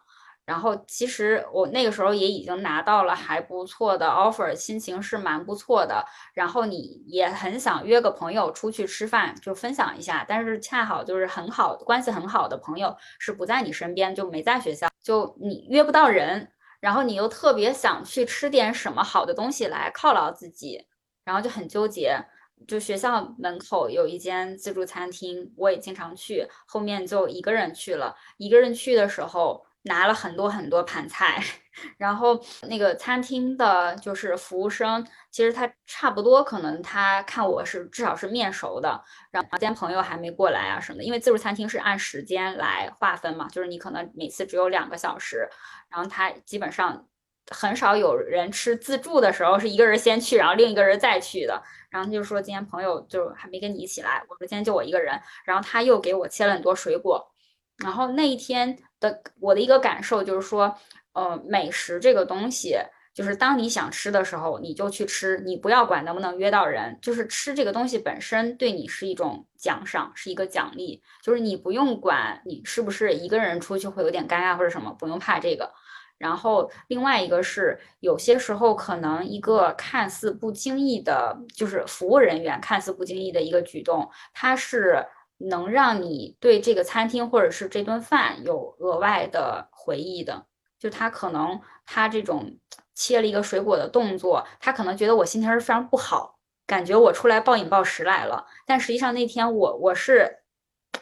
然后其实我那个时候也已经拿到了还不错的 offer，心情是蛮不错的。然后你也很想约个朋友出去吃饭，就分享一下。但是恰好就是很好关系很好的朋友是不在你身边，就没在学校，就你约不到人。然后你又特别想去吃点什么好的东西来犒劳自己，然后就很纠结。就学校门口有一间自助餐厅，我也经常去。后面就一个人去了，一个人去的时候。拿了很多很多盘菜，然后那个餐厅的就是服务生，其实他差不多可能他看我是至少是面熟的，然后今天朋友还没过来啊什么的，因为自助餐厅是按时间来划分嘛，就是你可能每次只有两个小时，然后他基本上很少有人吃自助的时候是一个人先去，然后另一个人再去的，然后他就说今天朋友就还没跟你一起来，我说今天就我一个人，然后他又给我切了很多水果。然后那一天的我的一个感受就是说，呃，美食这个东西，就是当你想吃的时候，你就去吃，你不要管能不能约到人，就是吃这个东西本身对你是一种奖赏，是一个奖励，就是你不用管你是不是一个人出去会有点尴尬或者什么，不用怕这个。然后另外一个是，有些时候可能一个看似不经意的，就是服务人员看似不经意的一个举动，它是能让你对这个餐厅或者是这顿饭有额外的回忆的。就他可能他这种切了一个水果的动作，他可能觉得我心情是非常不好，感觉我出来暴饮暴食来了。但实际上那天我我是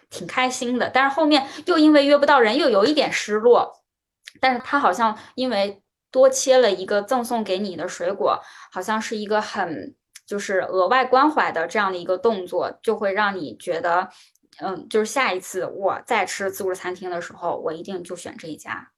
挺开心的，但是后面又因为约不到人，又有一点失落。但是他好像因为多切了一个赠送给你的水果，好像是一个很就是额外关怀的这样的一个动作，就会让你觉得，嗯，就是下一次我再吃自助餐厅的时候，我一定就选这一家。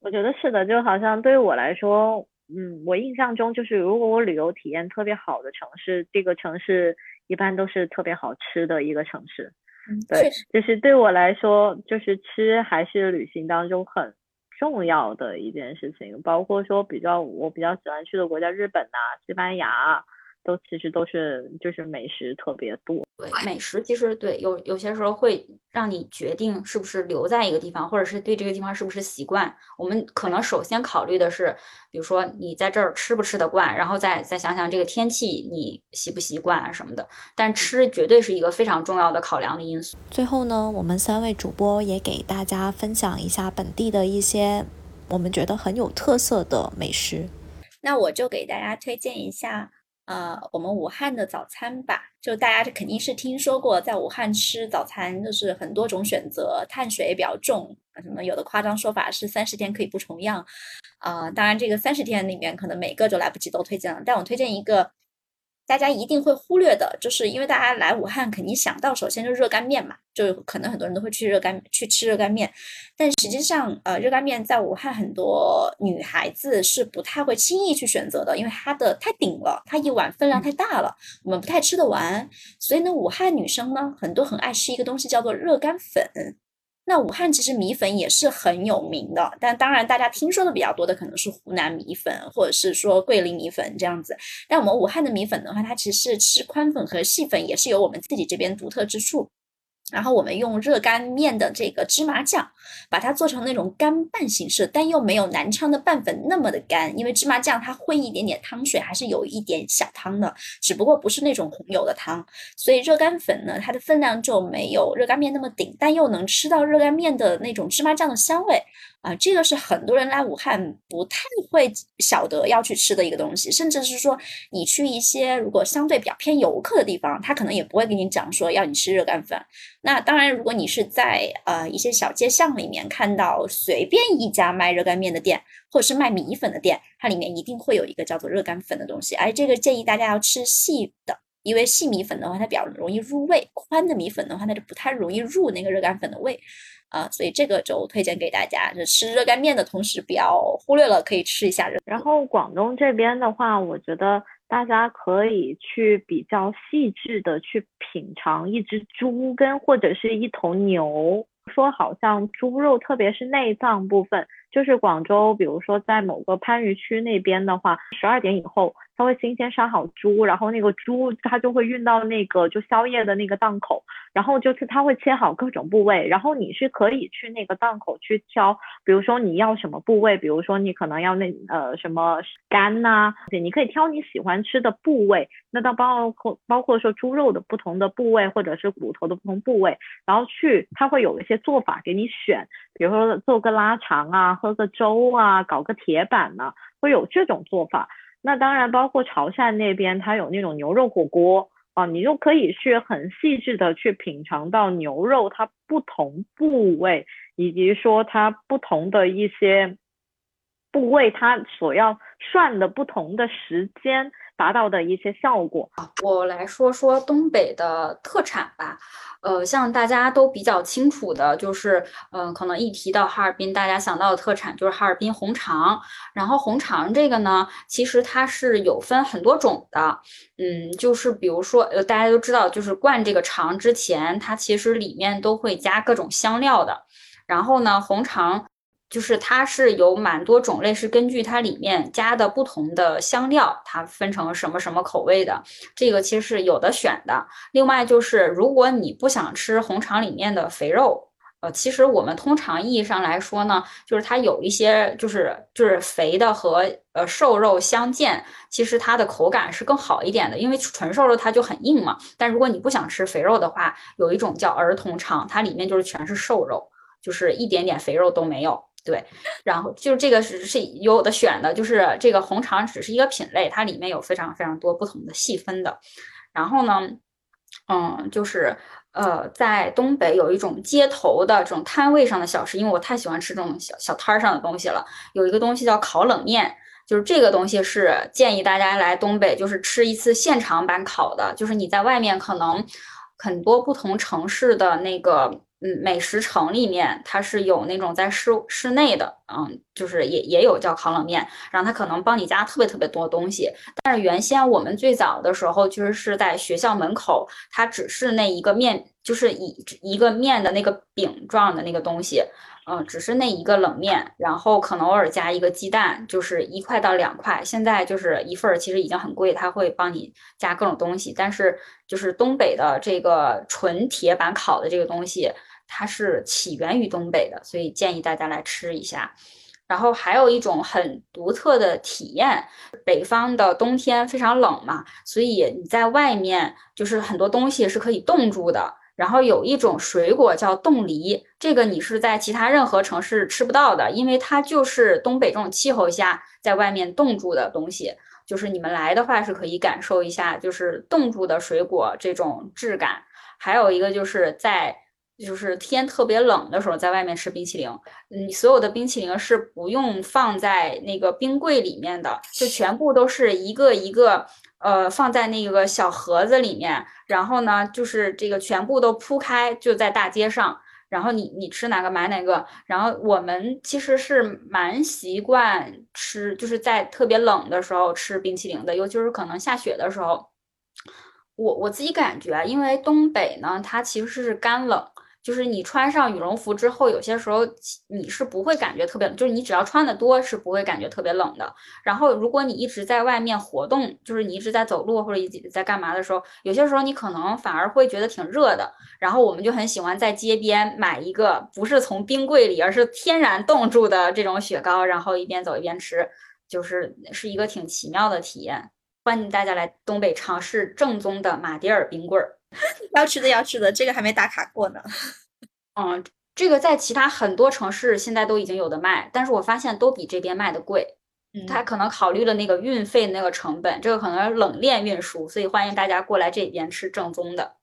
我觉得是的，就好像对于我来说，嗯，我印象中就是如果我旅游体验特别好的城市，这个城市一般都是特别好吃的一个城市。嗯，对，就是对我来说，就是吃还是旅行当中很。重要的一件事情，包括说比较我比较喜欢去的国家，日本呐、西班牙，都其实都是就是美食特别多。对，美食其实对有有些时候会让你决定是不是留在一个地方，或者是对这个地方是不是习惯。我们可能首先考虑的是，比如说你在这儿吃不吃得惯，然后再再想想这个天气你习不习惯啊什么的。但吃绝对是一个非常重要的考量的因素。最后呢，我们三位主播也给大家分享一下本地的一些我们觉得很有特色的美食。那我就给大家推荐一下。呃，我们武汉的早餐吧，就大家肯定是听说过，在武汉吃早餐就是很多种选择，碳水比较重，什么有的夸张说法是三十天可以不重样，啊，当然这个三十天里面可能每个就来不及都推荐了，但我推荐一个。大家一定会忽略的，就是因为大家来武汉肯定想到首先就是热干面嘛，就可能很多人都会去热干去吃热干面，但实际上，呃，热干面在武汉很多女孩子是不太会轻易去选择的，因为它的太顶了，它一碗分量太大了，我们不太吃得完，所以呢，武汉女生呢很多很爱吃一个东西叫做热干粉。那武汉其实米粉也是很有名的，但当然大家听说的比较多的可能是湖南米粉，或者是说桂林米粉这样子。但我们武汉的米粉的话，它其实吃宽粉和细粉也是有我们自己这边独特之处。然后我们用热干面的这个芝麻酱，把它做成那种干拌形式，但又没有南昌的拌粉那么的干，因为芝麻酱它混一点点汤水，还是有一点小汤的，只不过不是那种红油的汤。所以热干粉呢，它的分量就没有热干面那么顶，但又能吃到热干面的那种芝麻酱的香味。啊，这个是很多人来武汉不太会晓得要去吃的一个东西，甚至是说你去一些如果相对比较偏游客的地方，他可能也不会跟你讲说要你吃热干粉。那当然，如果你是在呃一些小街巷里面看到随便一家卖热干面的店，或者是卖米粉的店，它里面一定会有一个叫做热干粉的东西。而这个建议大家要吃细的，因为细米粉的话它比较容易入味，宽的米粉的话那就不太容易入那个热干粉的味。啊，所以这个就推荐给大家，就吃热干面的同时，不要忽略了可以吃一下热。然后广东这边的话，我觉得大家可以去比较细致的去品尝一只猪跟或者是一头牛，说好像猪肉，特别是内脏部分，就是广州，比如说在某个番禺区那边的话，十二点以后。他会新鲜杀好猪，然后那个猪他就会运到那个就宵夜的那个档口，然后就是他会切好各种部位，然后你是可以去那个档口去挑，比如说你要什么部位，比如说你可能要那呃什么肝呐，对，你可以挑你喜欢吃的部位，那到包括包括说猪肉的不同的部位或者是骨头的不同部位，然后去他会有一些做法给你选，比如说做个拉肠啊，喝个粥啊，搞个铁板呐，会有这种做法。那当然，包括潮汕那边，它有那种牛肉火锅啊，你就可以去很细致的去品尝到牛肉它不同部位，以及说它不同的一些部位，它所要涮的不同的时间。达到的一些效果啊，我来说说东北的特产吧。呃，像大家都比较清楚的，就是，嗯，可能一提到哈尔滨，大家想到的特产就是哈尔滨红肠。然后红肠这个呢，其实它是有分很多种的。嗯，就是比如说，呃，大家都知道，就是灌这个肠之前，它其实里面都会加各种香料的。然后呢，红肠。就是它是有蛮多种类，是根据它里面加的不同的香料，它分成什么什么口味的。这个其实是有的选的。另外就是，如果你不想吃红肠里面的肥肉，呃，其实我们通常意义上来说呢，就是它有一些就是就是肥的和呃瘦肉相间，其实它的口感是更好一点的，因为纯瘦肉它就很硬嘛。但如果你不想吃肥肉的话，有一种叫儿童肠，它里面就是全是瘦肉，就是一点点肥肉都没有。对，然后就是这个是是有的选的，就是这个红肠只是一个品类，它里面有非常非常多不同的细分的。然后呢，嗯，就是呃，在东北有一种街头的这种摊位上的小吃，因为我太喜欢吃这种小小摊儿上的东西了。有一个东西叫烤冷面，就是这个东西是建议大家来东北就是吃一次现场版烤的，就是你在外面可能很多不同城市的那个。嗯，美食城里面它是有那种在室室内的，嗯，就是也也有叫烤冷面，然后它可能帮你加特别特别多东西。但是原先我们最早的时候，其实是在学校门口，它只是那一个面，就是一一个面的那个饼状的那个东西。嗯，只是那一个冷面，然后可能偶尔加一个鸡蛋，就是一块到两块。现在就是一份儿，其实已经很贵，他会帮你加各种东西。但是就是东北的这个纯铁板烤的这个东西，它是起源于东北的，所以建议大家来吃一下。然后还有一种很独特的体验，北方的冬天非常冷嘛，所以你在外面就是很多东西是可以冻住的。然后有一种水果叫冻梨，这个你是在其他任何城市吃不到的，因为它就是东北这种气候下在外面冻住的东西。就是你们来的话是可以感受一下，就是冻住的水果这种质感。还有一个就是在就是天特别冷的时候，在外面吃冰淇淋，你所有的冰淇淋是不用放在那个冰柜里面的，就全部都是一个一个。呃，放在那个小盒子里面，然后呢，就是这个全部都铺开，就在大街上。然后你你吃哪个买哪个。然后我们其实是蛮习惯吃，就是在特别冷的时候吃冰淇淋的，尤其是可能下雪的时候。我我自己感觉，因为东北呢，它其实是干冷。就是你穿上羽绒服之后，有些时候你是不会感觉特别，就是你只要穿的多是不会感觉特别冷的。然后如果你一直在外面活动，就是你一直在走路或者一直在干嘛的时候，有些时候你可能反而会觉得挺热的。然后我们就很喜欢在街边买一个不是从冰柜里，而是天然冻住的这种雪糕，然后一边走一边吃，就是是一个挺奇妙的体验。欢迎大家来东北尝试正宗的马迭尔冰棍儿。要吃的要吃的，这个还没打卡过呢。嗯，这个在其他很多城市现在都已经有的卖，但是我发现都比这边卖的贵。嗯，他可能考虑了那个运费那个成本，这个可能冷链运输，所以欢迎大家过来这边吃正宗的。